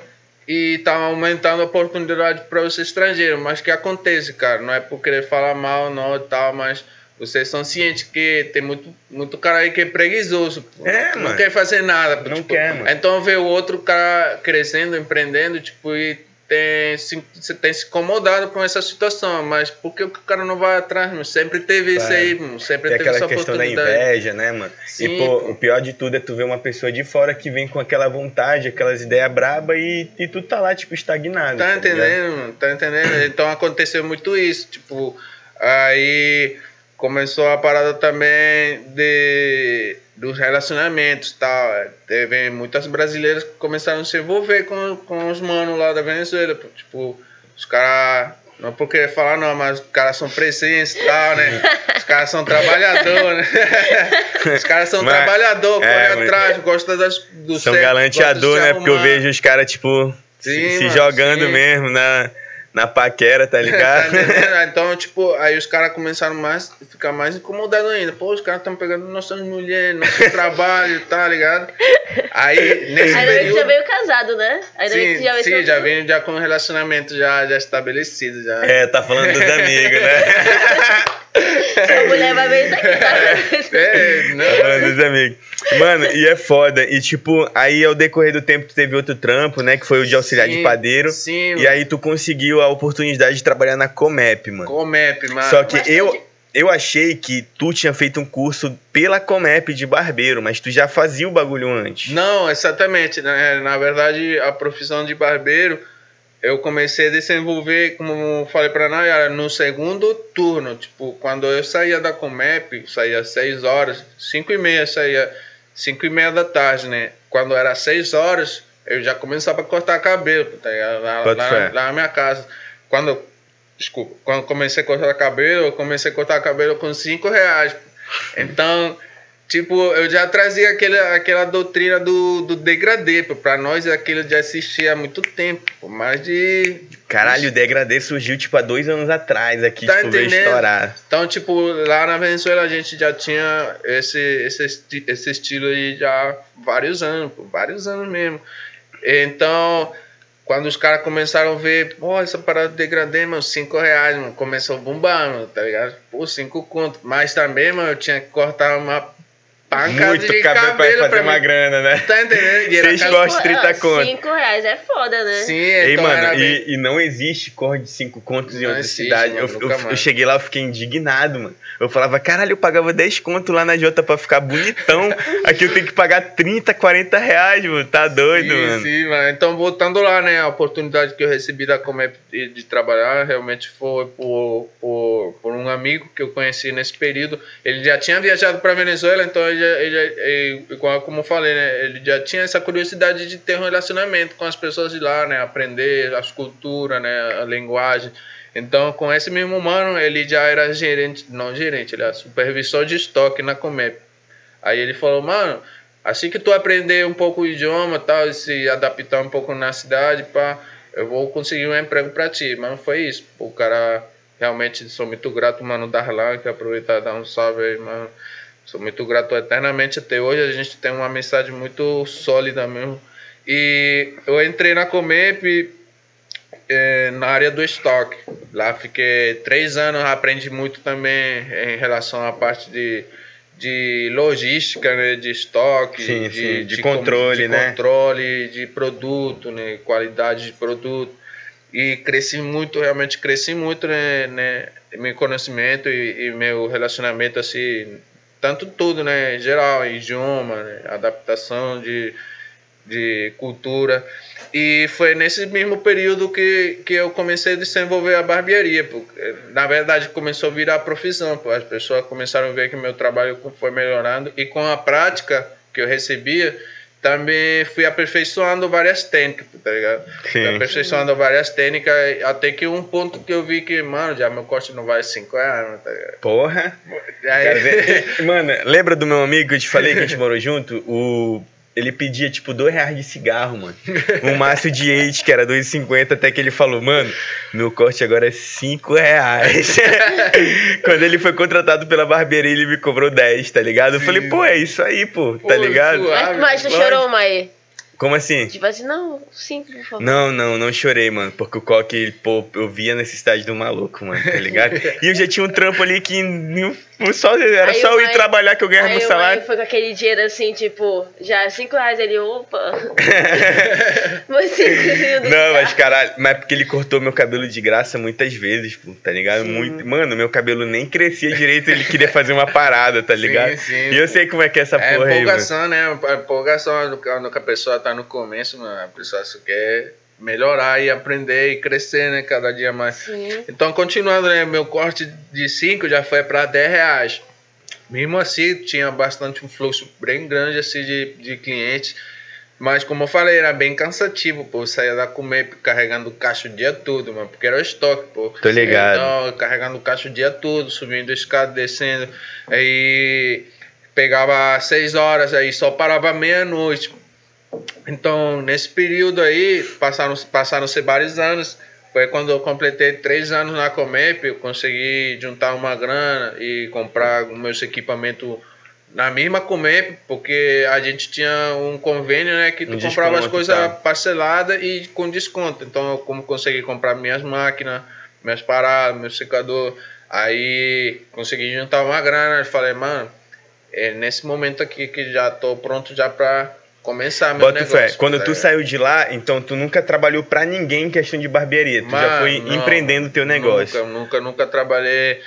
e estavam aumentando a oportunidade para os estrangeiros. Mas que acontece, cara? Não é por querer falar mal, não e tal, mas vocês são cientes que tem muito, muito cara aí que é preguiçoso. É, não mano. quer fazer nada. Não tipo, quer, mano. Então vê o outro cara crescendo, empreendendo, tipo, e tem se, se- tem se incomodado com essa situação. Mas por que o cara não vai atrás, mano? Sempre teve isso Claro. aí, mano. Sempre Tem teve aquela essa questão da inveja, né, mano? Sim, e, pô, pô. o pior de tudo é tu ver uma pessoa de fora que vem com aquela vontade, aquelas ideias braba e, e tu tá lá, tipo, estagnado. Tá ligado? entendendo, mano? Tá entendendo? Então aconteceu muito isso. Tipo, aí começou a parada também de dos relacionamentos e tal. Teve muitas brasileiras que começaram a se envolver com, com os manos lá da Venezuela. Tipo, os caras. Não por querer falar não, mas os caras são presentes e tal, né? Os caras são trabalhadores, né? Os caras são Mas- trabalhadores, é, correm mas- atrás, gostam das, do São galanteador, se né? Porque eu vejo os caras, tipo, se, Sim, se mano, jogando sim. mesmo na, na paquera, tá Tá ligado? entendendo? então, tipo, aí os caras começaram mais, ficar mais incomodados ainda. Pô, os caras estão pegando nossas mulheres, nosso trabalho, tá ligado? Aí, nesse bem que já período. veio casado, né? Bem Sim, que já veio sim, já vem já com um relacionamento já, já estabelecido. Já. É, tá falando dos amigos, né? A mulher vai ver isso aqui, tá? É, Tá não. dos amigos. Mano, e é foda. E tipo, aí ao decorrer do tempo tu teve outro trampo, né? Que foi o de auxiliar de Sim, padeiro. Sim, E aí tu conseguiu a oportunidade de trabalhar na Comep, mano. Comep, mano. Só que Mas eu, eu achei que tu tinha feito um curso pela Comep de barbeiro, mas tu já fazia o bagulho antes. Não, exatamente. né? Na verdade, a profissão de barbeiro eu comecei a desenvolver, como falei para Nayara, no segundo turno. Tipo, quando eu saía da Comep, saía às 6 horas, 5 e meia saía, 5 e meia da tarde, né? Quando era 6 horas, eu já começava a cortar cabelo, tá ligado? Lá, lá, lá na minha casa. Quando, desculpa, quando comecei a cortar cabelo, eu comecei a cortar cabelo com 5 reais. Então, Tipo, eu já trazia aquele, aquela doutrina do, do degradê, pô. Pra nós aquilo já existia há muito tempo, pô. Mais de. Caralho, o degradê surgiu, tipo, há dois anos atrás aqui, Tá tipo, veio estourar. Então, tipo, lá na Venezuela a gente já tinha esse, esse, esse estilo aí já vários anos, pô, vários anos mesmo. Então, quando os caras começaram a ver, pô, essa parada de degradê, mano, 5 reais, mano, começou a bombar, mano, tá ligado? Pô, 5 conto. Mas também, mano, eu tinha que cortar uma pancada Muito de cabelo pra cabelo fazer pra uma mim. grana, né? Tá entendendo? E era Seis cada- cortes, 30 conto. 5 reais é foda, né? Sim, Ei, então mano, bem... e, e não existe cor de 5 contos em Não outra existe, cidade. mano, eu, eu- eu cheguei lá, eu fiquei indignado, mano. Eu falava, caralho, eu pagava 10 conto lá na Jota pra ficar bonitão. Aqui eu tenho que pagar 30, 40 reais, mano. Tá doido, sim, mano. sim, mano. Então, voltando lá, né? A oportunidade que eu recebi da Comep de, trabalhar realmente foi por, por, por um amigo que eu conheci nesse período. Ele já tinha viajado para Venezuela, então ele, já- ele, já- ele- como eu falei, né? Ele já tinha essa curiosidade de ter um relacionamento com as pessoas de lá, né? Aprender as culturas, né? A linguagem. Então, com esse mesmo mano, ele já era gerente, não gerente, ele era supervisor de estoque na Comep. Aí ele falou, mano, assim que tu aprender um pouco o idioma tal, e se adaptar um pouco na cidade, pá, eu vou conseguir um emprego pra ti. Mas foi isso. O cara, realmente, sou muito grato, mano, Darlan, que aproveitar e dar um salve aí, mano. Sou muito grato eternamente até hoje. A gente tem uma amizade muito sólida mesmo. E eu entrei na Comep eh, na área do estoque. Lá fiquei três anos, aprendi muito também em relação à parte de, de logística, né, de estoque, Sim, de, sim, de como- controle, de né? controle de produto, né, qualidade de produto. E cresci muito, realmente cresci muito, né, né meu conhecimento e, e meu relacionamento, assim, tanto tudo, né, em geral, idioma, né, adaptação de, de cultura. E foi nesse mesmo período que, que eu comecei a desenvolver a barbearia. Porque, na verdade, começou a virar profissão. Pô. As pessoas começaram a ver que meu trabalho foi melhorando. E com a prática que eu recebia, também fui aperfeiçoando várias técnicas, tá ligado? Fui Sim. aperfeiçoando várias técnicas, até que um ponto que eu vi que, mano, já meu corte não vai 5 anos, tá ligado? Porra. Aí- Mano, lembra do meu amigo que eu te falei que a gente morou junto? O... Ele pedia, tipo, dois reais de cigarro, mano. Um maço de eight, que era 2,50, até que ele falou, mano, meu corte agora é 5 reais. Quando ele foi contratado pela barbearia, ele me cobrou 10, tá ligado? Eu Sim. falei, pô, é isso aí, pô, Pô, tá ligado? suave. Mas, mas tu chorou, Maê? Como assim? Tipo assim, não, sim, por favor. Não, não, não chorei, mano. Porque o Coque, ele, pô, eu vi a necessidade do maluco, mano, tá ligado? E eu já tinha um trampo ali que só, era Aí só eu ir Maia- trabalhar que eu ganhava Aí meu salário. Maê foi com aquele dinheiro assim, tipo, já 5 reais ele, opa. 5 Não, mas caralho, mas porque ele cortou meu cabelo de graça muitas vezes, pô, tá ligado? Sim. Muito, mano, meu cabelo nem crescia direito, ele queria fazer uma parada, tá ligado? sim. E eu sei como é que é essa É porra aí, mano. empolgação, né? Empolgação quando a pessoa tá no começo, mano, a pessoa só quer melhorar e aprender e crescer, né? Cada dia mais. Sim. Então, continuando, né? Meu corte de 5 já foi para 10 reais. Mesmo assim, tinha bastante um fluxo bem grande assim, de, de clientes. Mas, como eu falei, era bem cansativo, pô. Eu saía da comer carregando caixa o dia todo, mano. Porque era o estoque, pô. Tô ligado. Então, carregando caixa o dia todo, subindo escada, descendo. Aí pegava 6 horas, aí só parava meia-noite. Então, nesse período aí, passaram, passaram-se vários anos. Foi quando eu completei três anos na Comep, eu consegui juntar uma grana e comprar os meus equipamentos na mesma Comep, porque a gente tinha um convênio, né, que tu Um comprava as coisas parceladas e com desconto. Então, eu como consegui comprar minhas máquinas, minhas paradas, meu secador, aí consegui juntar uma grana, e falei, mano, é nesse momento aqui que já tô pronto já pra começar meu Bota negócio. fé, quando tá tu ligado? saiu de lá, então tu nunca trabalhou pra ninguém em questão de barbearia. Tu já Mano, foi não, empreendendo teu negócio. Nunca, nunca, nunca trabalhei.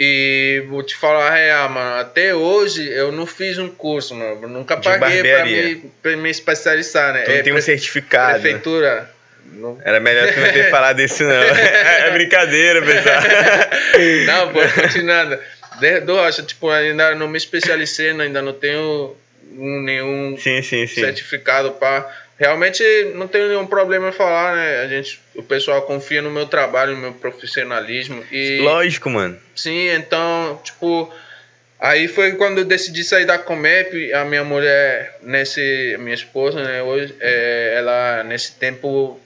E vou te falar a real, mano. Até hoje eu não fiz um curso, mano. Eu Nunca De paguei pra me, pra me especializar, né? Tu É, tem um certificado. né? Prefeitura. Não, Era melhor tu não ter falado isso, não. É brincadeira, pessoal. não pô, continuando. Eu acho, tipo, ainda não me especializei, né? ainda não tenho nenhum Sim, sim, sim. certificado para realmente não tenho nenhum problema em falar né a gente o pessoal confia no meu trabalho no meu profissionalismo e Lógico, mano. sim então tipo aí foi quando eu decidi sair da Comep a minha mulher nesse minha esposa né hoje é, ela nesse tempo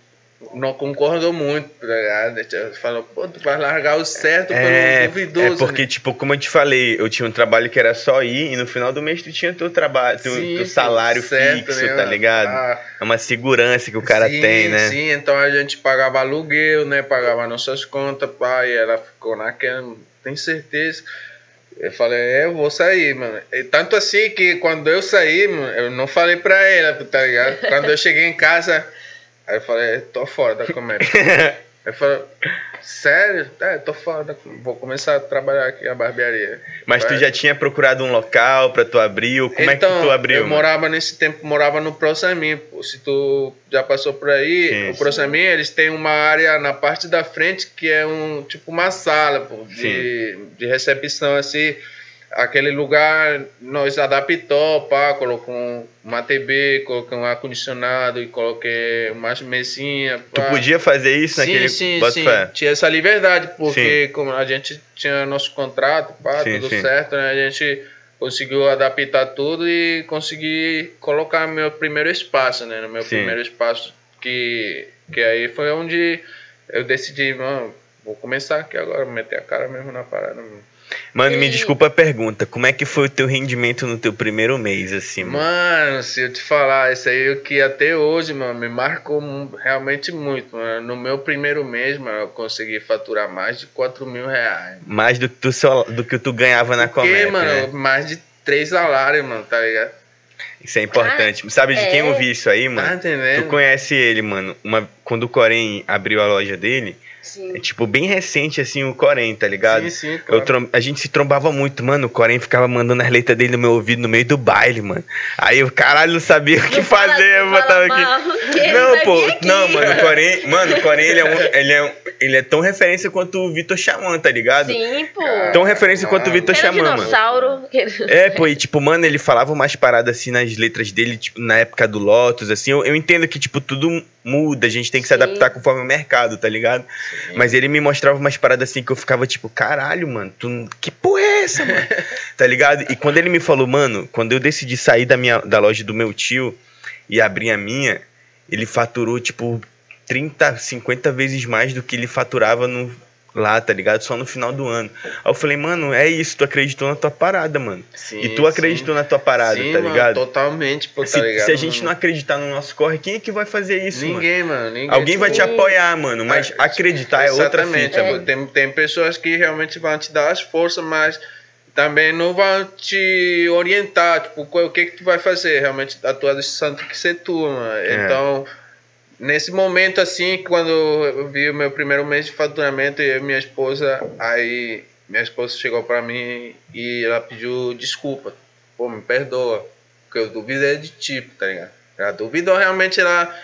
não concordou muito tá falou pô tu vai largar o certo pelo É, duvidoso é porque, né? tipo, como eu te falei, eu tinha um trabalho que era só ir e no final do mês tu tinha teu trabalho, teu, Sim, teu salário certo, fixo, né, tá ligado? Ah, É uma segurança que o cara sim, tem, né? Sim, então a gente pagava aluguel, né? Pagava nossas contas, pai. Ela ficou naquela, tem certeza. Eu falei, é, eu vou sair, mano. E tanto assim que quando eu saí, mano, eu não falei pra ela, tá ligado? Quando eu cheguei em casa, aí eu falei, tô fora da comédia. Aí eu falei, sério? É, tô fora Vou começar a trabalhar aqui a barbearia. Mas tu já tinha procurado um local pra tu abrir, ou como é que tu abriu? Então, Eu mano? morava nesse tempo, morava no Prosamin. pô. Se tu já passou por aí, Sim, o sim. Prosamin, eles têm uma área na parte da frente que é um tipo uma sala pô, de, de recepção assim. Aquele lugar nós adaptou, pá, colocou um- uma TV, coloquei um ar-condicionado e coloquei umas mesinhas. Tu podia fazer isso naquele. Sim, sim, Bota sim. fé. Tinha essa liberdade, porque como a gente tinha nosso contrato, pá, Sim, tudo sim. certo, né? A gente conseguiu adaptar tudo e consegui colocar meu primeiro espaço, né? No meu Sim. primeiro espaço, que, que aí foi onde eu decidi, mano, vou começar aqui agora, meter a cara mesmo na parada. Mano, Mano, me E- desculpa a pergunta. Como é que foi o teu rendimento no teu primeiro mês, assim, mano? Mano, se eu te falar, isso aí é o que até hoje, mano, me marcou realmente muito, mano. No meu primeiro mês, mano, eu consegui faturar mais de 4 mil reais. Mais do que tu, só, do que tu ganhava na Porque, mano, né? mais de três salários, mano, tá ligado? Isso é importante. Sabe de quem é. eu vi isso aí, Tá mano? entendendo? Tu conhece ele, mano. Uma, quando o Corém abriu a loja dele, Sim. É tipo bem recente assim o Corém, tá ligado? Sim, sim, Eu claro. trom- A gente se trombava muito, mano. O Corém ficava mandando as letras dele no meu ouvido no meio do baile, mano. Aí eu, caralho, não sabia o que Não fala- fazer, eu não fala botava mal, aqui. Não, pô, aqui. não, mano, o Corém, mano, o Corém, ele é, um, ele, é um- ele é tão referência quanto o Vitor Xamã, tá ligado? Sim, pô. Tão referência quanto o Vitor Era Xamã, mano. dinossauro. É, pô, e tipo, mano, ele falava umas paradas assim nas letras dele, tipo, na época do Lotus, assim. Eu, eu entendo que, tipo, tudo muda, a gente tem que se Sim. adaptar conforme o mercado, tá ligado? Mas ele me mostrava umas paradas assim que eu ficava, tipo, caralho, mano, tu, que porra é essa, mano? tá ligado? E quando ele me falou, mano, quando eu decidi sair da, minha, da loja do meu tio e abrir a minha, ele faturou, tipo, 30, 50 vezes mais do que ele faturava no, lá, tá ligado? Só no final do ano. Aí eu falei, mano, é isso, tu acreditou na tua parada, mano. Sim, e tu acreditou na tua parada, sim, tá mano, ligado? totalmente, pô, tá se, ligado? se a gente mano? não acreditar no nosso corre, quem é que vai fazer isso, mano? Ninguém, mano. Ninguém, Alguém vai te Sim. apoiar, mano, mas É, acreditar é outra Exatamente, fita, É. mano. Tem, tem pessoas que realmente vão te dar as forças, mas também não vão te orientar, tipo, o que que tu vai fazer, realmente a tua decisão tem que ser tua. É. Então, nesse momento assim, quando eu vi o meu primeiro mês de faturamento e minha esposa, aí minha esposa chegou pra mim e ela pediu desculpa, pô, me perdoa, porque eu duvidei de ti, tá ligado? Ela duvidou realmente, ela...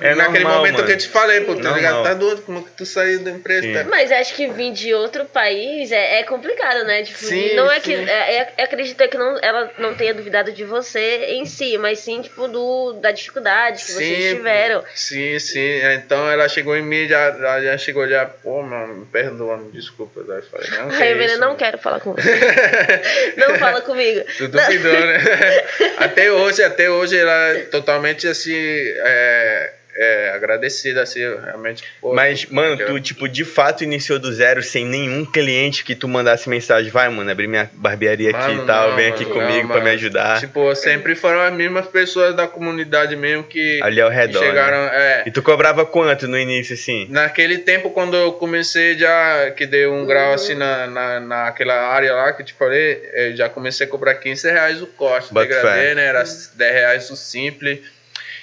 É naquele normal, momento mano. que eu te falei, pô, tá ligado? Tá doido, como que tu saiu da empresa, Sim. tá? Mas acho que vir de outro país é, é complicado, né? Tipo, Sim, não é sim. que. É, é, eu acredito que não, ela não tenha duvidado de você em si, mas sim, tipo, do, da dificuldade que vocês tiveram. Sim, sim. Então ela chegou em mim, já, já, já chegou já, pô, mano, me perdoa, me desculpa. Daí eu falei, não, que Aí é isso, não mano. quero falar com você. não fala comigo. Tu duvidou, né? até hoje, até hoje ela é totalmente assim, é, é, agradecida, assim, realmente. Pô, Mas, mano, eu- tu, tipo, de fato iniciou do zero sem nenhum cliente que tu mandasse mensagem, vai, mano, abri minha barbearia aqui Mano, e tal, não, vem aqui mano, comigo não, pra me ajudar. Tipo, sempre foram as mesmas pessoas da comunidade mesmo que ali ao redor. né? chegaram. É, E tu cobrava quanto no início, assim? Naquele tempo, quando eu comecei já, que dei um grau assim na, na, naquela área lá que eu te falei, eu já comecei a cobrar 15 reais o corte, degradê, fé. né? Era 10 reais o simples.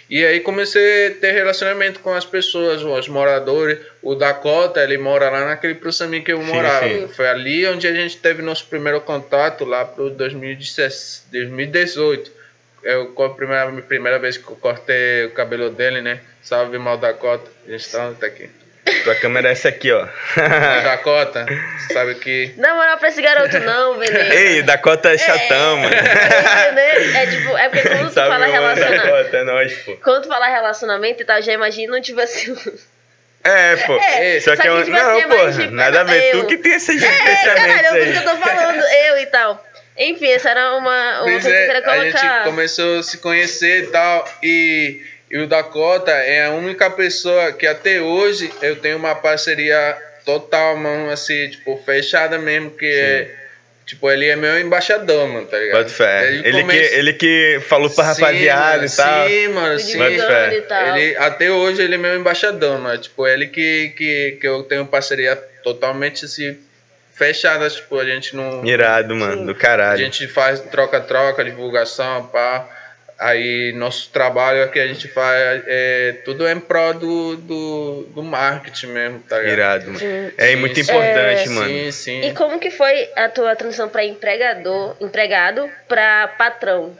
E aí comecei a ter relacionamento com as pessoas, os moradores. O Dakota, ele mora lá naquele Prusami que eu Sim, morava. sim. Foi ali onde a gente teve nosso primeiro contato, lá pro 2017 2018. Eu, com a primeira, primeira vez que eu cortei o cabelo dele, né? Salve, mal Dakota. A gente tá, tá aqui. Tua câmera é essa aqui, ó. Dakota, sabe que... Não moral pra esse garoto, não, Veneno. Ei, Dakota é chatão, mano. É, é tipo, é porque quando tu Sabe, fala mano, relacionamento. Dakota, é nóis, pô. Quando tu fala relacionamento e tal, já imagino, tipo assim. É, pô. É, só que só é que, um... tipo assim, Não, é porra, de nada a ver. eu. Tu que tem esses É, pensamentos caralho, é isso que eu tô falando, eu e tal. Enfim, essa era uma, uma coisa que eu é, queria a gente colocar. começou a se conhecer e tal, e, e o Dakota é a única pessoa que até hoje eu tenho uma parceria total, mano, assim, tipo, fechada mesmo, que é, tipo, ele é meu embaixador, mano, tá ligado? Bota fé. Ele, que, começo- ele que falou pra Sim, rapaziada mano, e tal. Sim, mano, sim. Bota fé. e tal. Ele, até hoje ele é meu embaixador, mano. Tipo, ele que, que, que eu tenho parceria totalmente assim, fechada. Tipo, a gente não. Irado, mano, do A caralho. gente faz troca-troca, divulgação, pá. Aí nosso trabalho aqui a gente faz é tudo em prol do, do, do marketing mesmo, tá ligado? Irado, mano. Sim. É Sim, muito importante, É, mano. Sim, sim. E como que foi a tua transição para empregador, empregado para patrão?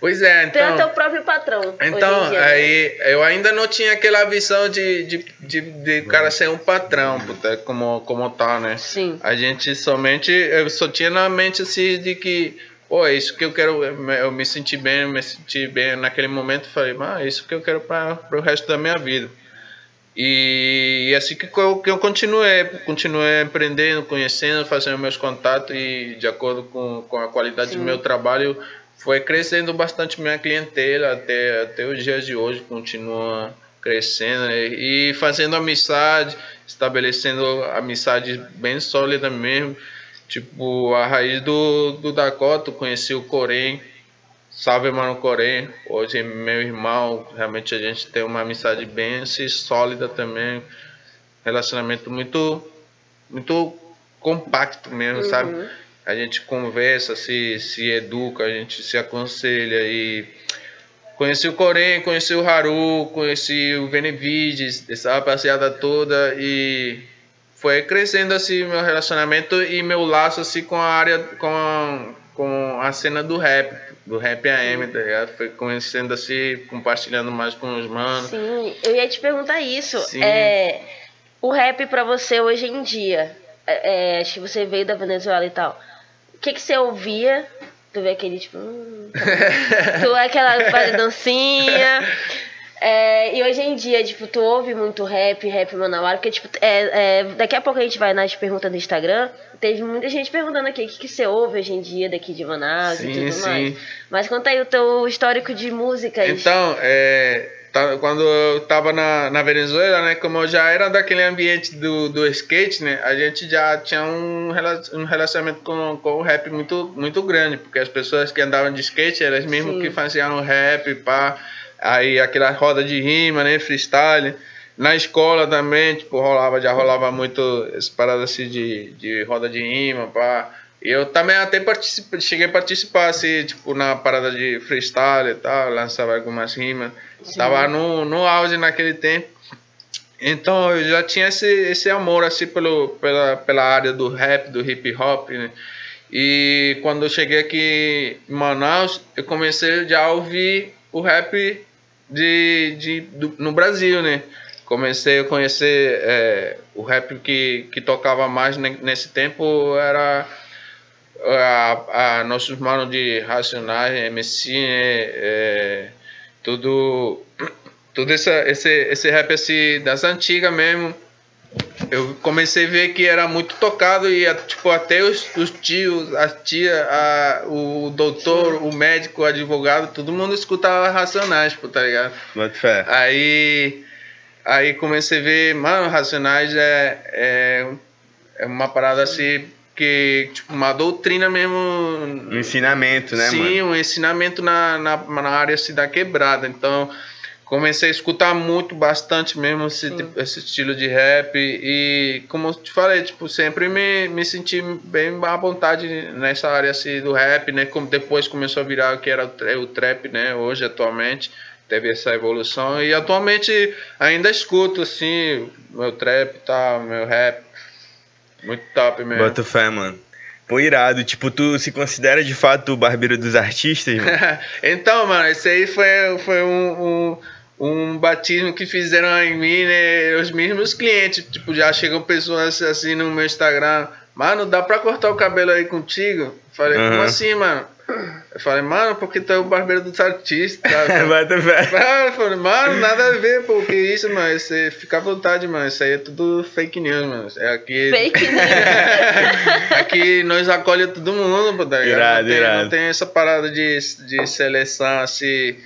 Pois é, é o então. teu próprio patrão. hoje em Então, dia, né? aí eu ainda não tinha aquela visão de, de, de, de o cara ser um patrão, puta, como, como tal, né? Sim. A gente somente, eu só tinha na mente assim de que, pô, é isso que eu quero, eu me senti bem, me senti bem naquele momento, falei, ah, é isso que eu quero para o resto da minha vida. E, e assim que eu, que eu continuei, continuei aprendendo, conhecendo, fazendo meus contatos e de acordo com, com a qualidade Sim. do meu trabalho, foi crescendo bastante minha clientela até, até os dias de hoje, continua crescendo né? e fazendo amizade, estabelecendo amizade bem sólida mesmo. Tipo, a raiz do, do Dakota, conheci o Corém, salve mano Corém, hoje meu irmão, realmente a gente tem uma amizade bem assim, sólida também, relacionamento muito, muito compacto mesmo, sabe? Uhum. A gente conversa, se, se educa, a gente se aconselha e conheci o Corém, conheci o Haru, conheci o Benevides, essa rapaziada toda e foi crescendo assim meu relacionamento e meu laço assim com a área com com a cena do rap, do rap AM, tá ligado? Foi conhecendo assim, compartilhando mais com os manos. Sim, eu ia te perguntar isso. Sim. É, o rap para você hoje em dia, é, é, acho que você veio da Venezuela e tal. O que, que você ouvia? Tu vê aquele tipo. Hum, tá tu é aquela dancinha. É, e hoje em dia, tipo, tu ouve muito rap, rap manauara, porque, tipo, é, é, daqui a pouco a gente vai nas perguntas do Instagram. Teve muita gente perguntando aqui o que, que você ouve hoje em dia daqui de Manaus sim, e tudo sim. mais. Mas conta aí o teu histórico de músicas. Então, é, tá, quando eu tava na, na Venezuela, né, como eu já era daquele ambiente do, do skate, né, a gente já tinha um, um relacionamento com, com o rap muito, muito grande, porque as pessoas que andavam de skate, elas mesmo sim. que faziam rap, pá. Aí aquela roda de rima, né? Freestyle. Na escola também, tipo, rolava, já rolava muito essa parada assim de, de roda de rima, pá. Eu também até participei, cheguei a participar, assim, tipo, na parada de freestyle e tal, lançava algumas rimas. Sim. Tava no, no auge naquele tempo. Então eu já tinha esse, esse amor, assim, pelo, pela, pela área do rap, do hip hop, né? E quando eu cheguei aqui em Manaus, eu comecei já a ouvir o rap de, de, do, no Brasil, né? Comecei a conhecer é, o rap que, que tocava mais nesse tempo era a, a nossos manos de Racionais, MC, né? É, tudo, tudo essa, esse, esse rap assim, das antigas mesmo eu comecei a ver que era muito tocado e tipo até os, os tios, as tia, a, o doutor, o médico, o advogado, todo mundo escutava Racionais, pô, tá ligado? Muito fé. Aí aí comecei a ver, mano, Racionais é, é, é uma parada assim que tipo uma doutrina mesmo, um ensinamento, né, sim, mano? Sim, um ensinamento na, na, na área assim, da quebrada. Então, comecei a escutar muito, bastante mesmo esse, tipo, esse estilo de rap e como eu te falei, tipo, sempre me, me senti bem à vontade nessa área assim do rap, né, como depois começou a virar o que era o trap, né, hoje atualmente teve essa evolução e atualmente ainda escuto assim, meu trap tá, meu rap, muito top mesmo. Bota fé, mano. Pô, irado. Tipo, tu se considera de fato o barbeiro dos artistas, mano? então, mano, esse aí foi, foi um, um um batismo que fizeram em mim, né? Os mesmos clientes, tipo, já chegam pessoas assim no meu Instagram, mano, dá pra cortar o cabelo aí contigo? Falei, uhum. como assim, mano? Eu falei, mano, porque tu é o barbeiro dos artistas. Tá? Vai ter fé. Eu falei, mano, nada a ver, pô, que isso, mano. Você fica à vontade, mano. Isso aí é tudo fake news, mano. É aqui. Fake news. aqui nós acolhemos todo mundo, pô, tá ligado? Irado, não, tem, irado. não tem essa parada de, de seleção assim.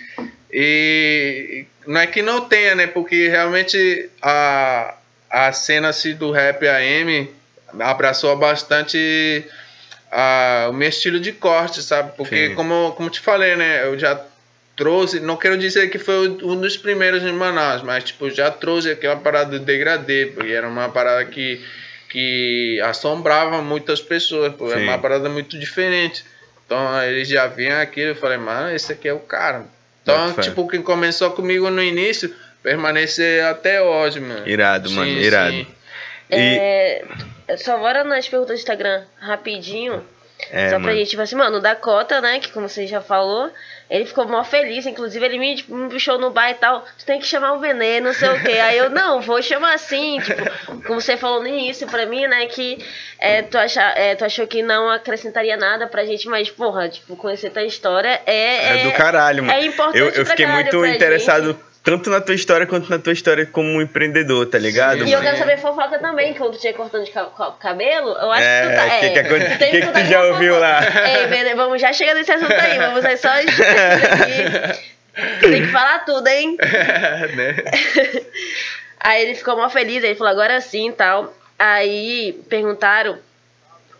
E não é que não tenha, né? Porque realmente a, a cena assim, do rap AM abraçou bastante a, o meu estilo de corte, sabe? Porque, como, como te falei, né? Eu já trouxe, não quero dizer que foi um dos primeiros em Manaus, mas tipo, já trouxe aquela parada do degradê, porque era uma parada que, que assombrava muitas pessoas, porque era uma parada muito diferente. Então eles já vinham aquilo, eu falei, mano, esse aqui é o cara. Então, tipo, quem começou comigo no início, permanecer até hoje, mano. Irado, mano, irado. Sim. E... É, só bora nas perguntas do Instagram rapidinho. É, só pra mano. gente, tipo assim, mano, o Dakota, né, que como você já falou, ele ficou mó feliz, inclusive ele me, tipo, me puxou no bar e tal, tu tem que chamar o veneno, não sei o quê. Aí eu, não, vou chamar assim, tipo, como você falou no início pra mim, né, que é, tu, acha, é, tu achou que não acrescentaria nada pra gente, mas, porra, tipo, conhecer tua história é... É, é do caralho, mano. É importante Eu, eu fiquei muito interessado... Gente tanto na tua história quanto na tua história como empreendedor, tá ligado? Sim. E eu quero saber fofoca também, quando tu tinha cortando de cabelo, eu acho é, que tu tá. É, que, que, que, que, que tu já ouviu lá? É, vamos já chegar nesse assunto aí, vamos aí só aqui. Tem que falar tudo, hein? né? Aí ele ficou mal feliz, ele falou, agora sim e tal. Aí perguntaram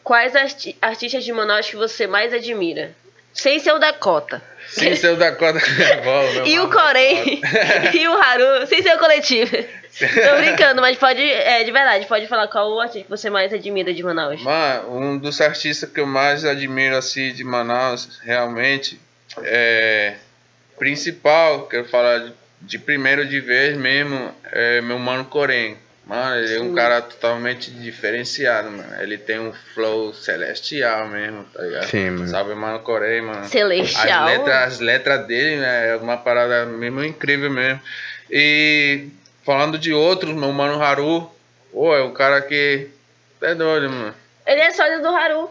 quais arti artistas de Manaus que você mais admira. Sem ser o Dakota. Sem ser o Dakota Carnival. e o Corém. e o Haru. Sem ser o coletivo. Tô brincando, mas pode. É, de verdade, pode falar qual o artista que você mais admira de Manaus. Mano, um dos artistas que eu mais admiro assim de Manaus, realmente, é. Principal, quero falar de, de primeiro de vez mesmo, é meu mano Corém. Mano, ele é um cara totalmente diferenciado, mano. Ele tem um flow celestial mesmo, tá ligado? Sim, mano. Salve, mano, Corei, mano. Celestial. As letras, as letras dele, né, é uma parada mesmo incrível mesmo. E falando de outros, meu mano Haru, pô, é um cara que é doido, mano. Ele é sódio do Haru.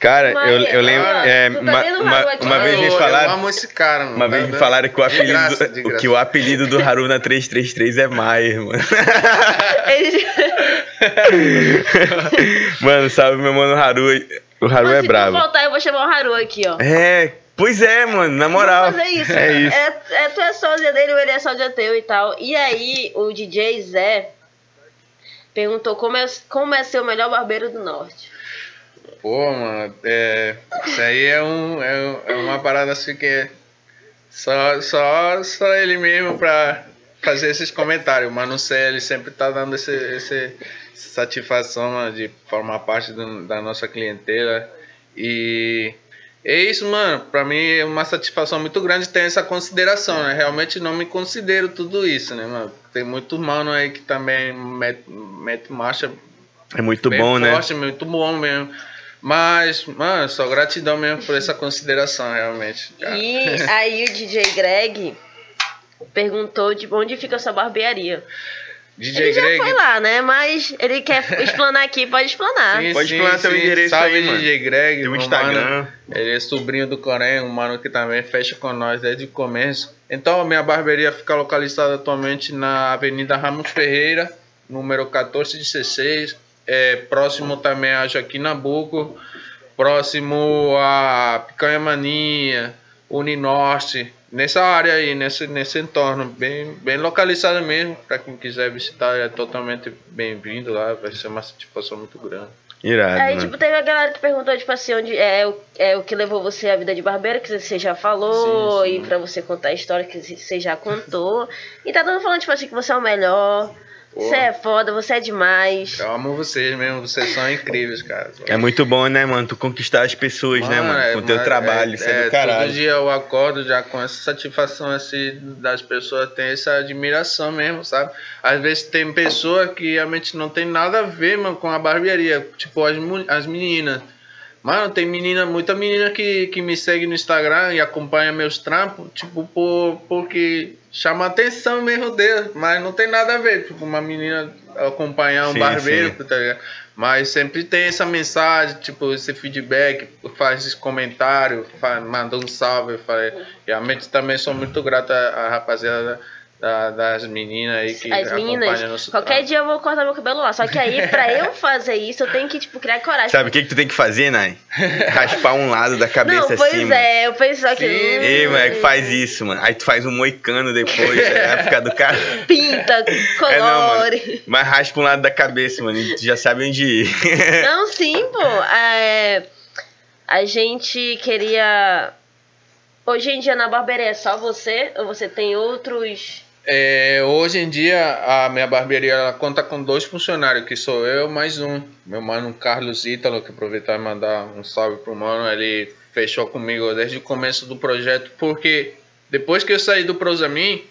Cara, eu, eu lembro. cara, é, tu tá uma, uma, uma vez me eu, eu falaram. amo esse cara, mano. Uma vez me Tá falaram que o de apelido, graça, do- de graça. que o apelido do Haru na 333 é Maier, mano. Mano, salve meu mano Haru. O Haru Mas é se brabo. tu voltar, eu vou chamar o Haru aqui, ó. É, pois é, mano, na moral. Vamos fazer isso. É isso. É, é, tu é sósia dele ele é sósia teu e tal. E aí, o DJ Zé perguntou como é, como é ser o melhor barbeiro do norte. Pô, mano, é, isso aí é, um, é, é uma parada assim que é só, só, só ele mesmo pra fazer esses comentários. Mas não sei, ele sempre tá dando esse, esse satisfação mano, de formar parte do- da nossa clientela. E é isso, mano. Pra mim é uma satisfação muito grande ter essa consideração, né? Realmente não me considero tudo isso, né, mano? Tem muitos mano aí que também mete, mete marcha É muito bom, né? forte, muito bom mesmo. Mas, mano, só gratidão mesmo por essa consideração, realmente. cara. E aí, o DJ Greg perguntou de onde fica a sua barbearia. DJ ele já Greg. foi lá, né? Mas ele quer explanar aqui, pode explanar. Sim, Pode sim, explanar sim. endereço Salve, aí, mano. DJ Greg. Teu meu Instagram. mano. Ele é sobrinho do Corém, um mano que também fecha com nós desde o começo. Então, a minha barbearia fica localizada atualmente na Avenida Ramos Ferreira, número 1416. É, próximo também a Joaquim Nabuco, próximo a Picanha Mania, Uninorte. Nessa área aí, nesse, nesse entorno, bem, bem localizado mesmo. Para quem quiser visitar, é totalmente bem-vindo lá. Vai ser uma satisfação muito grande. Irado, Aí, mano. tipo, teve a galera que perguntou, tipo assim, onde é, o- é o que levou você à vida de barbeiro, que você já falou, Sim, sim. e pra você contar a história que você já contou. E tá todo mundo falando, tipo assim, que você é o melhor. Você é foda, você é demais. Eu amo vocês mesmo, vocês são incríveis, cara. É muito bom, né, mano? Tu conquistar as pessoas, né, mano? é, Com o teu trabalho, é, isso é, do Todo caralho. dia eu acordo já com essa satisfação assim das pessoas, tem essa admiração mesmo, sabe? Às vezes tem pessoa que realmente não tem nada a ver, mano, com a barbearia, tipo as, as meninas. Mano, tem menina, muita menina que, que me segue no Instagram e acompanha meus trampos, tipo, por, porque chama atenção mesmo dele, mas não tem nada a ver, tipo, uma menina acompanhar um Sim, barbeiro, sim. tá ligado? Mas sempre tem essa mensagem, tipo, esse feedback, faz esse comentário, faz, manda um salve. Eu falei, realmente também sou muito grato à, à rapaziada da- das meninas aí que As meninas, nosso qualquer trabalho. dia eu vou cortar meu cabelo lá. Só que aí, pra eu fazer isso, eu tenho que, tipo, criar coragem. Sabe o que, que tu tem que fazer, Nai? Raspar um lado da cabeça Não, pois assim, mano. é, eu pensei só que. Ei, moleque, faz isso, mano. Aí tu faz um moicano depois, tá? vai ficar do cara. Pinta, É, não, mano. colore. Mas raspa um lado da cabeça, mano. E tu já sabe onde ir. Não, sim, pô. É, a gente queria. Hoje em dia na barbearia é só você? Ou você tem outros. É, hoje em dia a minha barbearia ela conta com dois funcionários, que sou eu mais um. Meu mano Carlos Ítalo, que aproveitar e mandar um salve pro mano, ele fechou comigo desde o começo do projeto, porque depois que eu saí do Prosamin,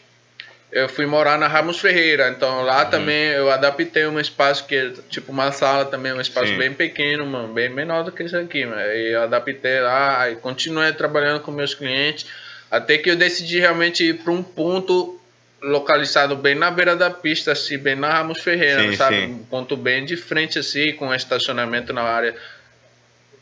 eu fui morar na Ramos Ferreira, então lá Uhum. também eu adaptei um espaço que é tipo uma sala também, um espaço Sim. bem pequeno, mano, bem menor do que isso aqui, mano. E eu adaptei lá e continuei trabalhando com meus clientes, até que eu decidi realmente ir para um ponto localizado bem na beira da pista, assim, bem na Ramos Ferreira, Sim, sabe? sim. Um ponto bem de frente, assim, com estacionamento na área.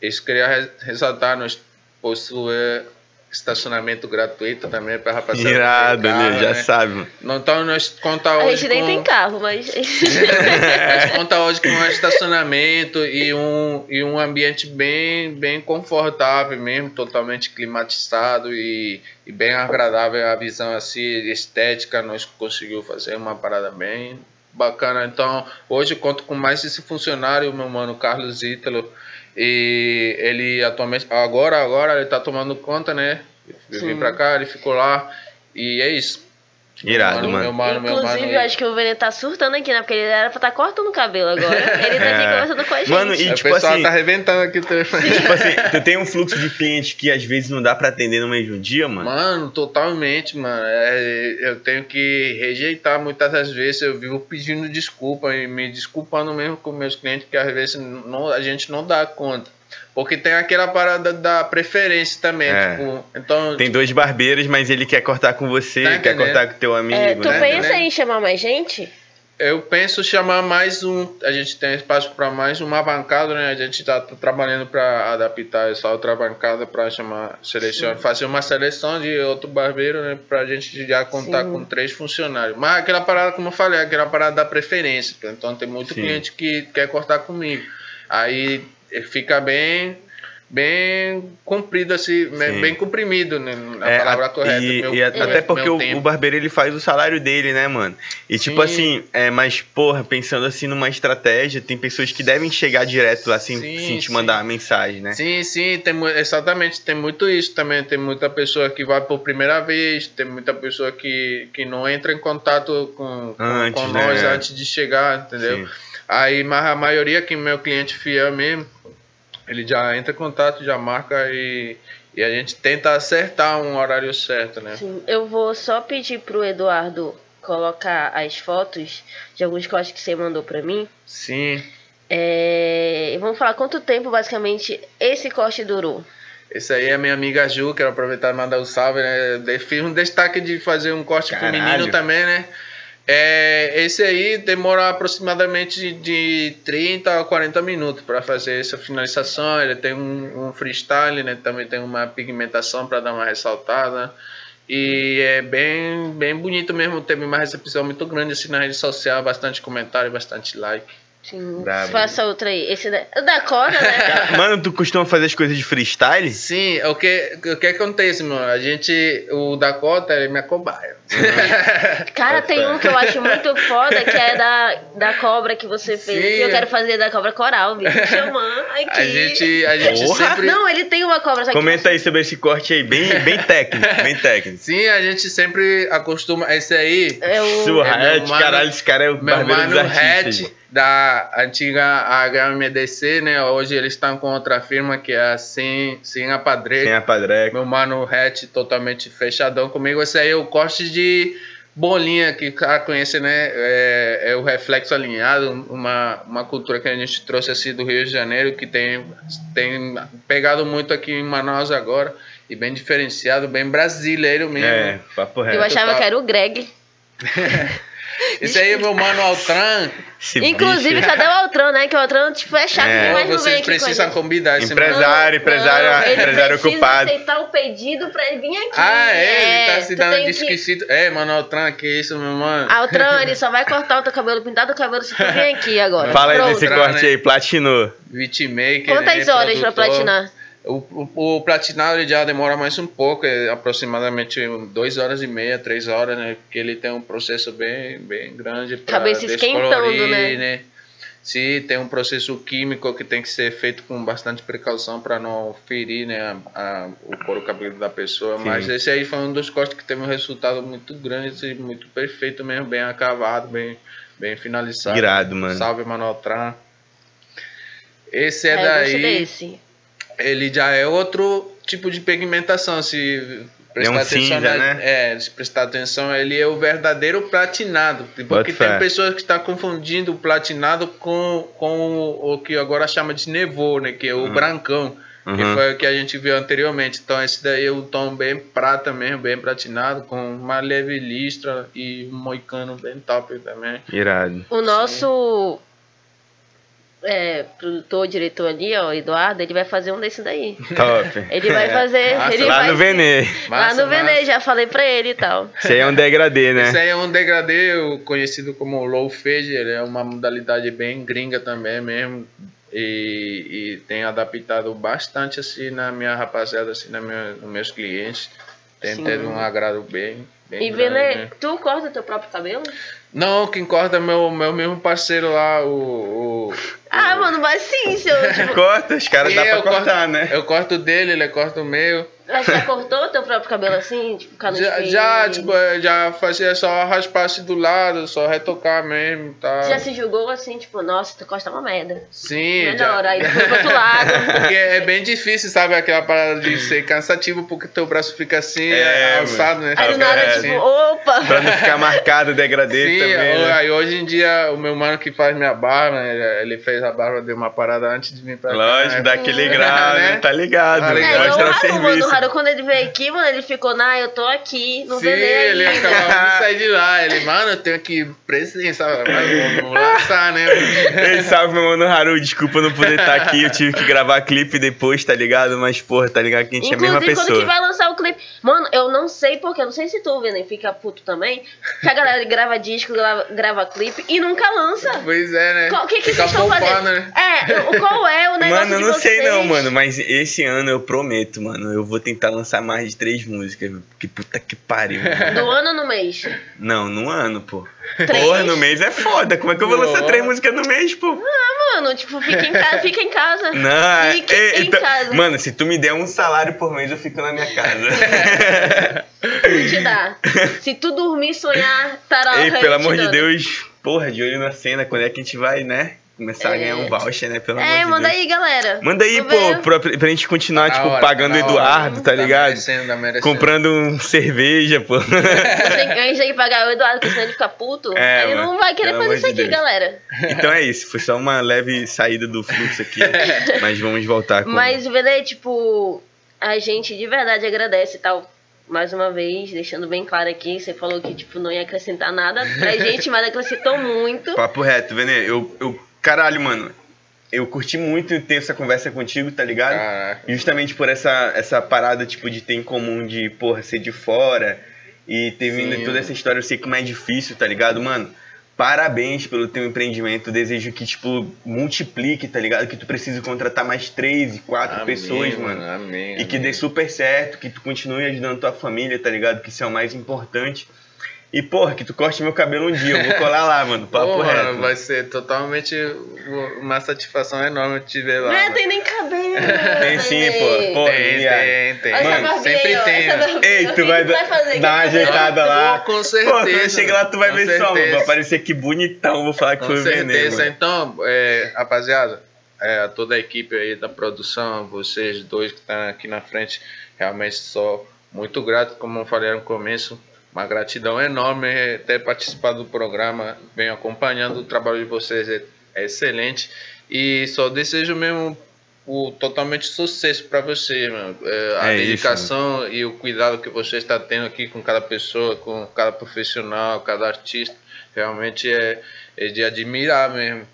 Isso queria res- ressaltar, nós possuímos estacionamento gratuito também para rapaziada. Irado, carro, ali, já né? sabe. Então nós conta A hoje gente nem com... tem carro, mas. Nós conta hoje com um estacionamento e um, e um ambiente bem, bem confortável mesmo, totalmente climatizado e, e bem agradável a visão assim, estética, nós conseguimos fazer uma parada bem bacana. Então, hoje conto com mais esse funcionário, meu mano Carlos Ítalo, e ele atualmente, agora, agora ele tá tomando conta, né? Eu vim pra cá, ele ficou lá, e é isso. Irado, Meu mano. mano, meu Inclusive, mano. eu acho que o Vene tá surtando aqui, né? Porque ele era pra estar cortando o cabelo agora. Ele tá aqui É. conversando com a gente. Mano, e o tipo pessoal assim- tá arrebentando aqui o telefone. Tipo assim, tu tem um fluxo de cliente que às vezes não dá pra atender no mesmo dia, mano? Mano, totalmente, mano. É, eu tenho que rejeitar muitas das vezes. Eu vivo pedindo desculpa e me desculpando mesmo com meus clientes, que às vezes não, a gente não dá conta. Porque tem aquela parada da preferência também. É. Tipo, então, Tem dois barbeiros, mas ele quer cortar com você, Tá quer cortar com teu amigo, É, tu né? pensa né? em chamar mais gente? eu penso chamar mais um. A gente tem espaço para mais uma bancada, né? A gente tá trabalhando para adaptar essa outra bancada para chamar, selecionar, fazer uma seleção de outro barbeiro, né? Pra gente já contar Sim. com três funcionários. Mas aquela parada, como eu falei, aquela parada da preferência. Então tem muito Sim. cliente que quer cortar comigo. Aí fica bem. Bem comprido assim, Sim. bem comprimido, né? A É, palavra a- correta. E, meu- e a- meu- até porque o, o barbeiro ele faz o salário dele, né, mano? E tipo Sim. assim, é, mas porra, pensando assim numa estratégia, tem pessoas que devem chegar direto assim, Sim, sem te mandar a mensagem, né? Sim, sim, tem, exatamente, tem muito isso também. Tem muita pessoa que vai por primeira vez, tem muita pessoa que, que não entra em contato com, com, Antes, com né? nós antes de chegar, entendeu? Sim. Aí, mas a maioria que meu cliente fiel mesmo, ele já entra em contato, já marca e, e a gente tenta acertar um horário certo, né? Sim, eu vou só pedir pro Eduardo colocar as fotos de alguns cortes que você mandou pra mim. Sim, É, vamos falar quanto tempo, basicamente, esse corte durou. esse aí é minha amiga Ju, quero aproveitar e mandar um salve, né? Fiz um destaque de fazer um corte pro Caralho. menino também, né? É, esse aí demora aproximadamente de 30 a 40 minutos para fazer essa finalização. Ele tem um, um freestyle, né? Também tem uma pigmentação para dar uma ressaltada. E é bem, bem bonito mesmo. Teve uma recepção muito grande assim na rede social, bastante comentário, bastante like. Sim, Brabo. faça outra aí. Esse da, o da Cora, né? Mano, tu costuma fazer as coisas de freestyle? Sim, o que, o que acontece, mano? A gente, o Dakota, ele é minha cobaia. Cara, tem um que eu acho muito foda, que é da, da cobra que você fez. Sim. E eu quero fazer da cobra coral, me chamando aqui. A gente, a gente Porra! sempre. Não, ele tem uma cobra, só que Comenta aí sobre esse corte aí, bem, bem técnico, bem técnico. Sim, a gente sempre acostuma. Esse aí, É o... É, meu Hatch, mano- caralho, esse cara é o meu barbeiro dos mano artistas. Hatch, da antiga HMDC, né? Hoje eles estão com outra firma que é a Sim, Sim a Padre. Tem a padreca. Meu mano Hatch totalmente fechadão comigo. Esse aí é o corte de bolinha que o cara conhece, né? É, é o reflexo alinhado, uma, uma cultura que a gente trouxe assim do Rio de Janeiro que tem, tem pegado muito aqui em Manaus agora e bem diferenciado, bem brasileiro mesmo. É, papo Eu reto. achava total. que era o Greg. Esse aí é meu mano Altran. Esse Inclusive, bicho. cadê o Altran, né? Que o Altran, tipo, é chato É. demais não Vocês precisam convidar esse. Empresário, empresário, ele empresário precisa ocupado. aceitar o pedido pra ele vir aqui. Ah, é? Ele tá É, se tu dando de que- esquecido. É, mano, Altran, que isso, meu mano. Altran, ele só vai cortar o teu cabelo, pintar o teu cabelo se tu vir aqui agora. Fala aí Pronto. desse corte aí, platinou. Beatmaker. Quantas né, horas pra produtor. platinar? O, o, o platinar ele já demora mais um pouco, é aproximadamente duas horas e meia, três horas, né? Porque ele tem um processo bem, bem grande para Cabeça esquentando, né? Sim, tem um processo químico que tem que ser feito com bastante precaução para não ferir né, a, a- o couro cabeludo da pessoa. Sim. Mas esse aí foi um dos cortes que teve um resultado muito grande, assim, muito perfeito mesmo, bem acabado, bem, bem finalizado. Irado, mano. Salve, Manotran. Esse é, É, eu daí desse. Ele já é outro tipo de pigmentação. Se prestar É um atenção, cinza, na- né? é, se prestar atenção, ele é o verdadeiro platinado. Porque Bota tem fé. pessoas que estão confundindo o platinado com, com o, que agora chama de nevô, né? Que é o brancão. Que Uhum. foi o que a gente viu anteriormente. Então esse daí é o tom bem prata mesmo, bem platinado, com uma leve listra e um moicano bem top também. Irado. O nosso é, produtor, diretor ali, ó, Eduardo, ele vai fazer um desse daí. Top. Ele vai fazer. Massa. ele Lá vai no Venê. Lá Massa, no Venê, massa. já falei pra ele e tal. Isso aí é um degradê, né? Esse aí é um degradê conhecido como low fade, ele é uma modalidade bem gringa também mesmo. E, e tem adaptado bastante assim na minha rapaziada, assim, na minha, nos meus clientes. Tem Sim. teve um agrado bem, bem E grande, Vene, né? tu corta teu próprio cabelo? Não, quem corta é meu, meu mesmo parceiro lá, o. o Ah, mano, mas sim, seu. Tipo, Corta, os caras dá pra cortar, corto, né? Eu corto o dele, ele corta o meu. Mas já cortou teu próprio cabelo assim? Tipo, canudo Já, já, tipo, é, já fazia só raspar assim do lado, só retocar mesmo, tá? Já se julgou assim, tipo, nossa, tu costa uma merda. Sim, Melhor, já. aí tu foi pro outro lado. Porque é bem difícil, sabe? Aquela parada de ser cansativo, porque teu braço fica assim, É, alçado, né? Aí do nada, É, tipo, assim. opa! Pra não ficar marcado, degradê Sim, também. o- né? aí hoje em dia o meu mano que faz minha barba, né, ele fez a barba, deu uma parada antes de vir pra cá. Lógico, né? dá aquele grau, né? Né? Tá ligado, Tá ligado. É, o mostra mano. serviço. Quando ele veio aqui, mano, ele ficou, nah, eu tô aqui, não Sim, vê nem aí. ele acabava de sair de lá. Ele, mano, eu tenho que presença, mas vamos lançar, né? Ei, salve, meu mano Haru. Desculpa não poder estar aqui. Eu tive que gravar clipe depois, tá ligado? Mas, porra, tá ligado que a gente é a mesma Inclusive, quando que pessoa. vai lançar o clipe? Mano, eu não sei porque, eu não sei se tu, Vene, fica puto também, que a galera grava disco, grava, grava clipe e nunca lança. Pois é, né? O que, que vocês estão fazendo? né? É, qual é o negócio Mano, eu de não sei não, vocês? mano, mas esse ano eu prometo, mano, eu vou tentar lançar mais de três músicas, que puta que pariu. mano. Do ano ou no mês? Não, no ano, pô. Três? Porra, no mês é foda. Como é que eu vou lançar Pô. três músicas no mês, pô? Mano, tipo, fica em casa. Fica em casa. Não, Fique é, em então- casa. Mano, se tu me der um salário por mês, eu fico na minha casa. Vou te dar. Se tu dormir e sonhar, tará, Ei, pelo amor de. Deus, porra, de olho na cena, quando é que a gente vai, né? Começar a É. ganhar um voucher, né? Pelo É, amor de manda Deus. aí, galera. Manda aí, Vou pô, pra, pra gente continuar, Da tipo, hora, pagando o hora. Eduardo, tá ligado? merecendo, tá merecendo. Comprando um cerveja, pô. Você tem que, pagar o Eduardo, porque senão ele fica puto. É, ele mano, não vai querer fazer isso de aqui, Deus. galera. Então é isso, foi só uma leve saída do fluxo aqui. mas vamos voltar com. Mas, Vele, tipo, a gente de verdade agradece e tal. Mais uma vez, deixando bem claro aqui, você falou que, tipo, não ia acrescentar nada pra gente, mas acrescentou muito. Papo reto, Vene, eu, eu. Caralho, mano. Eu curti muito ter essa conversa contigo, tá ligado? Caraca. Justamente por essa, essa parada, tipo, de ter em comum de, porra, ser de fora e ter vindo Sim. toda essa história, eu sei como é difícil, tá ligado? Mano, parabéns pelo teu empreendimento. Desejo que, tipo, multiplique, tá ligado? Que tu precise contratar mais três e quatro Amém, pessoas, mano. Amém. E que amém. dê super certo, que tu continue ajudando tua família, tá ligado? Que isso é o mais importante. E, porra, que tu corte meu cabelo um dia. Eu vou colar lá, mano. Papo Porra, reto. vai ser totalmente uma satisfação enorme te ver lá. Não mano. tem nem cabelo. Tem sim, pô. Pô, Tem, tem, tem. Essa Mano, barbinha sempre tem, essa né? Ei, tu que vai que vai fazer? dar uma que que ajeitada lá. Pô, com Pô, certeza. quando eu chegar lá, tu vai com ver só, mano. certeza. Vai aparecer aqui bonitão. Vou falar que Com foi o veneno. certeza. mano. Então, é, rapaziada, é, toda a equipe aí da produção, vocês dois que estão aqui na frente, realmente sou muito grato, como eu falei no começo. Uma gratidão enorme ter participado do programa, venho acompanhando o trabalho de vocês, é, é excelente. E só desejo mesmo o totalmente sucesso para vocês, mano. É, a É isso, dedicação e o cuidado que você está tendo aqui com cada pessoa, com cada profissional, cada artista, realmente é, é de admirar mesmo.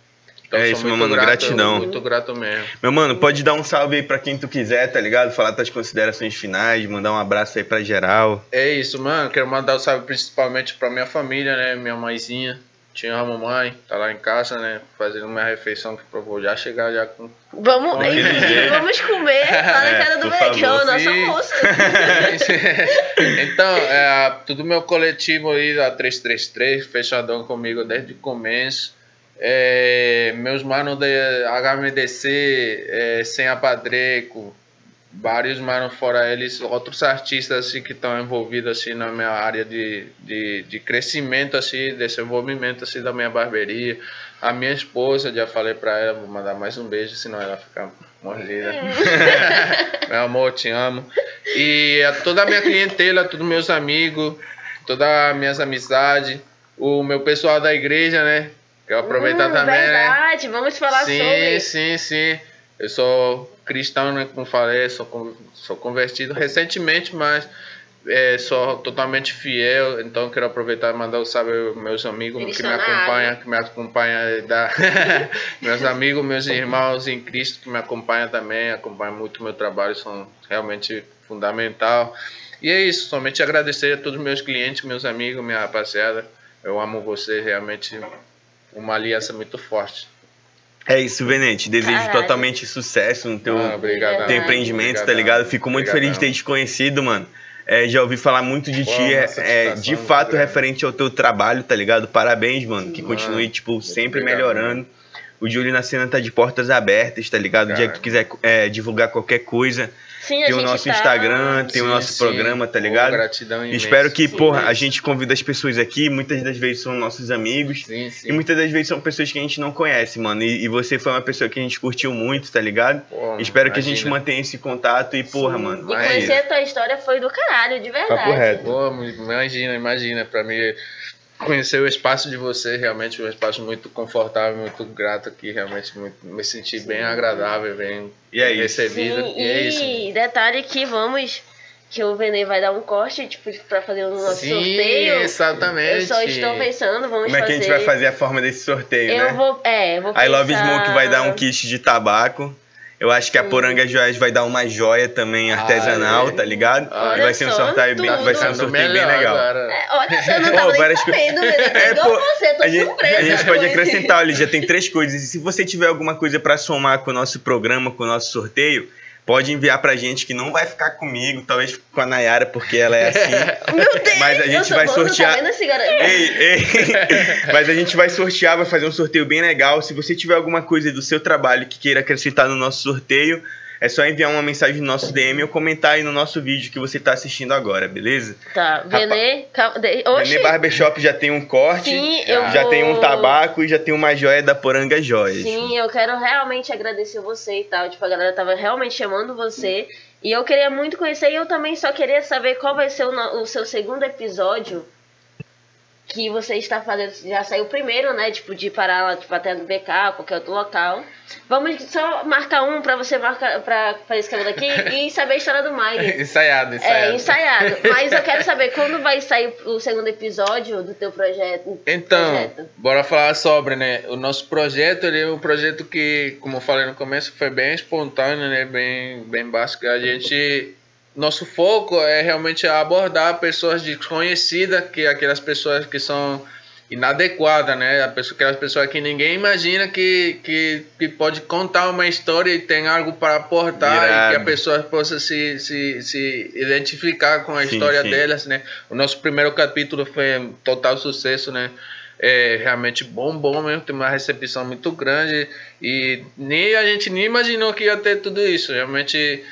Então, É isso, meu mano, grato, gratidão. Muito grato mesmo. Meu mano, pode dar um salve aí pra quem tu quiser, tá ligado? Falar tuas considerações finais, mandar um abraço aí pra geral. É isso, mano. Quero mandar um salve principalmente pra minha família, né? Minha mãezinha. Tinha a mamãe, tá lá em casa, né? Fazendo minha refeição que eu vou já chegar já com. Vamos, jeito. vamos comer lá na É, casa do que é o favor. nosso Sim. almoço. então, é, tudo meu coletivo aí da 333, fechadão comigo desde o começo. É, meus manos da HMDC, é, Sem Apadreco, vários manos fora eles, outros artistas assim, que estão envolvidos assim, na minha área de, de, de crescimento, assim, desenvolvimento assim, da minha barbearia. A minha esposa, já falei pra ela, vou mandar mais um beijo, senão ela fica mordida. Meu amor, te amo. E a toda a minha clientela, todos meus amigos, todas as minhas amizades, o meu pessoal da igreja, né? Quero aproveitar Hum, também, né? verdade, vamos falar sim, sobre. sim, sim. Eu sou cristão, né? Como falei, sou, sou convertido recentemente, mas é, sou totalmente fiel. Então quero aproveitar e mandar um salve aos meus amigos que me acompanham, que me acompanham da meus amigos, meus irmãos em Cristo que me acompanham também, acompanham muito o meu trabalho, são realmente fundamental. E é isso, somente agradecer a todos os meus clientes, meus amigos, minha rapaziada. Eu amo vocês, realmente uma aliança muito forte. É isso, Venete. Desejo Caralho. totalmente sucesso no teu, Ah, obrigado. teu empreendimento, tá ligado? Fico muito feliz de ter te conhecido, mano. É, já ouvi falar muito de Pô, ti, é, é, de fato, grande. referente ao teu trabalho, tá ligado? Parabéns, mano. Que Mano, continue, tipo, sempre obrigado, melhorando. O Júlio na cena tá de portas abertas, tá ligado? O dia que tu quiser é, divulgar qualquer coisa, Sim, a tem o nosso tá- Instagram, tem o Sim, nosso sim. programa, tá Pô, ligado? gratidão imensa. Espero que, Sim, porra, a gente convida as pessoas aqui, muitas das vezes são nossos amigos. Sim, sim. E muitas das vezes são pessoas que a gente não conhece, mano. E, e você foi uma pessoa que a gente curtiu muito, tá ligado? Pô, Espero que a gente imagina. mantenha esse contato e, porra, Sim. mano. E Mas- conhecer a tua história foi do caralho, de verdade. Papo reto. Pô, imagina, imagina, pra mim conhecer o espaço de você, realmente um espaço muito confortável, muito grato aqui, realmente muito, me senti bem agradável, bem E é recebido. Sim, e é isso. e detalhe que vamos. Que o Venê vai dar um corte, tipo, pra fazer o nosso Sim, sorteio. exatamente. Eu só estou pensando, vamos Como é que a gente vai fazer a forma desse sorteio, Eu né? vou. É, eu vou I Love pensar- Smoke vai dar um kit de tabaco. Eu acho que a Poranga Joias vai dar uma joia também artesanal, Ah, é. tá ligado? E vai ser um sorteio bem, vai ser um sorteio bem legal. É, olha, só, eu não tava nem várias sabendo, É, pô, você, tô A gente, surpresa. a gente pode acrescentar, olha, já tem três coisas. E se você tiver alguma coisa pra somar com o nosso programa, com o nosso sorteio, pode enviar pra gente que não vai ficar comigo, talvez com a Nayara, porque ela é assim. Meu Deus, Mas a gente vai sortear- Tá garoto? Ei, ei. Mas a gente vai sortear, vai fazer um sorteio bem legal. Se você tiver alguma coisa do seu trabalho que queira acrescentar no nosso sorteio, é só enviar uma mensagem no nosso DM ou comentar aí no nosso vídeo que você tá assistindo agora, beleza? Tá, Venê. calma, de-. Nenê Barbershop já tem um corte, Sim, eu já vou... tem um tabaco e já tem uma joia da Poranga Joias. Sim, eu quero realmente agradecer você e tal. Tipo, a galera tava realmente chamando você. E eu queria muito conhecer. E eu também só queria saber qual vai ser o, o seu segundo episódio que você está fazendo. Já saiu primeiro, né? Tipo, de parar lá, tipo, até no BK, qualquer outro local. Vamos só marcar um pra você marcar pra fazer esse cabelo aqui e saber a história do Mike. ensaiado, ensaiado. É, ensaiado. Mas eu quero saber quando vai sair o segundo episódio do teu projeto. Então, projeto. bora falar sobre, né? O nosso projeto, ele é um projeto que, como eu falei no começo, foi bem espontâneo, né? Bem, bem básico. A gente, nosso foco é realmente abordar pessoas desconhecidas, que aquelas pessoas que são inadequadas, né? Aquelas pessoas que ninguém imagina que, que, que pode contar uma história e tem algo para aportar e que a Irado. pessoa possa se, se, se identificar com a Sim, história sim. delas, né? O nosso primeiro capítulo foi um total sucesso, né? É realmente bom, bom mesmo, tem uma recepção muito grande e nem a gente nem imaginou que ia ter tudo isso. Realmente,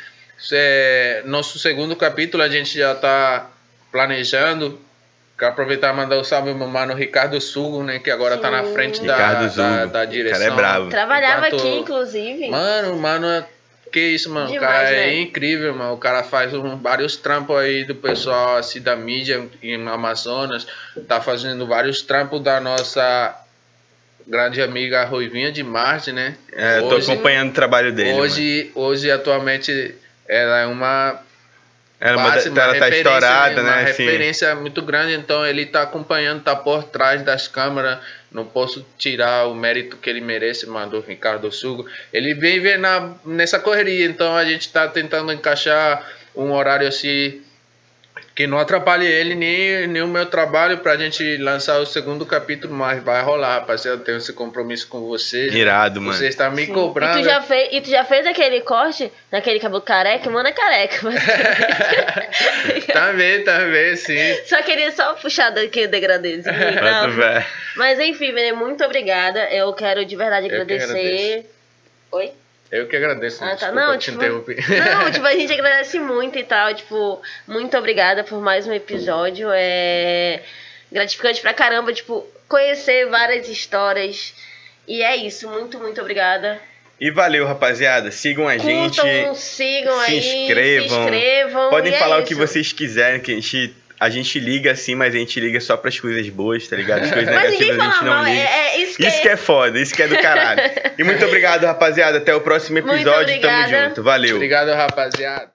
é, nosso segundo capítulo a gente já está planejando. Quero aproveitar e mandar o salve meu mano Ricardo Sugo, né? Que agora tá na Sim. frente da, da, da O direção. cara é bravo. Trabalhava Enquanto- aqui, inclusive. Mano, mano, que isso, mano. o Demais, cara é né? incrível, mano. O cara faz um, vários trampos aí do pessoal assim da mídia em Amazonas. Tá fazendo vários trampos da nossa grande amiga Ruivinha de Marte, né? É, eu tô Hoje- acompanhando o trabalho dele. mano. Hoje, hoje, atualmente, ela é uma Ela, uma- base, uma ela tá estourada, Uma né? Sim. referência muito grande, então ele tá acompanhando, tá por trás das câmeras. Não posso tirar o mérito que ele merece, mano, do Ricardo Sugo. Ele vem ver na, nessa correria, então a gente tá tentando encaixar um horário assim que não atrapalhe ele nem, nem o meu trabalho pra gente lançar o segundo capítulo, mas vai rolar, rapaziada. Eu tenho esse compromisso com vocês. Irado, mano. Você está me Sim. cobrando. E tu, já fez, e tu já fez aquele corte naquele cabelo careca? Mano, é careca. Mas... Também, também, sim. só queria só puxar daqui o degradezinho. Mas enfim, Vene, muito obrigada. Eu quero de verdade Eu que agradecer. Oi? Eu que agradeço. Ah, tá. desculpa Não, te tipo, interromper. Não, tipo, a gente agradece muito e tal. Tipo, muito obrigada por mais um episódio. É gratificante pra caramba, tipo, conhecer várias histórias. E é isso. Muito, muito obrigada. E valeu, rapaziada. Sigam a gente. Curtam, sigam se aí, inscrevam. se inscrevam. Podem e é falar o isso. que vocês quiserem, que a gente, a gente liga assim, mas a gente liga só pras coisas boas, tá ligado? As coisas negativas a gente não mal, é, liga. é isso que Isso que é foda, isso que é do caralho. E muito obrigado, rapaziada. Até o próximo episódio. Tamo junto. Valeu. Obrigado, rapaziada.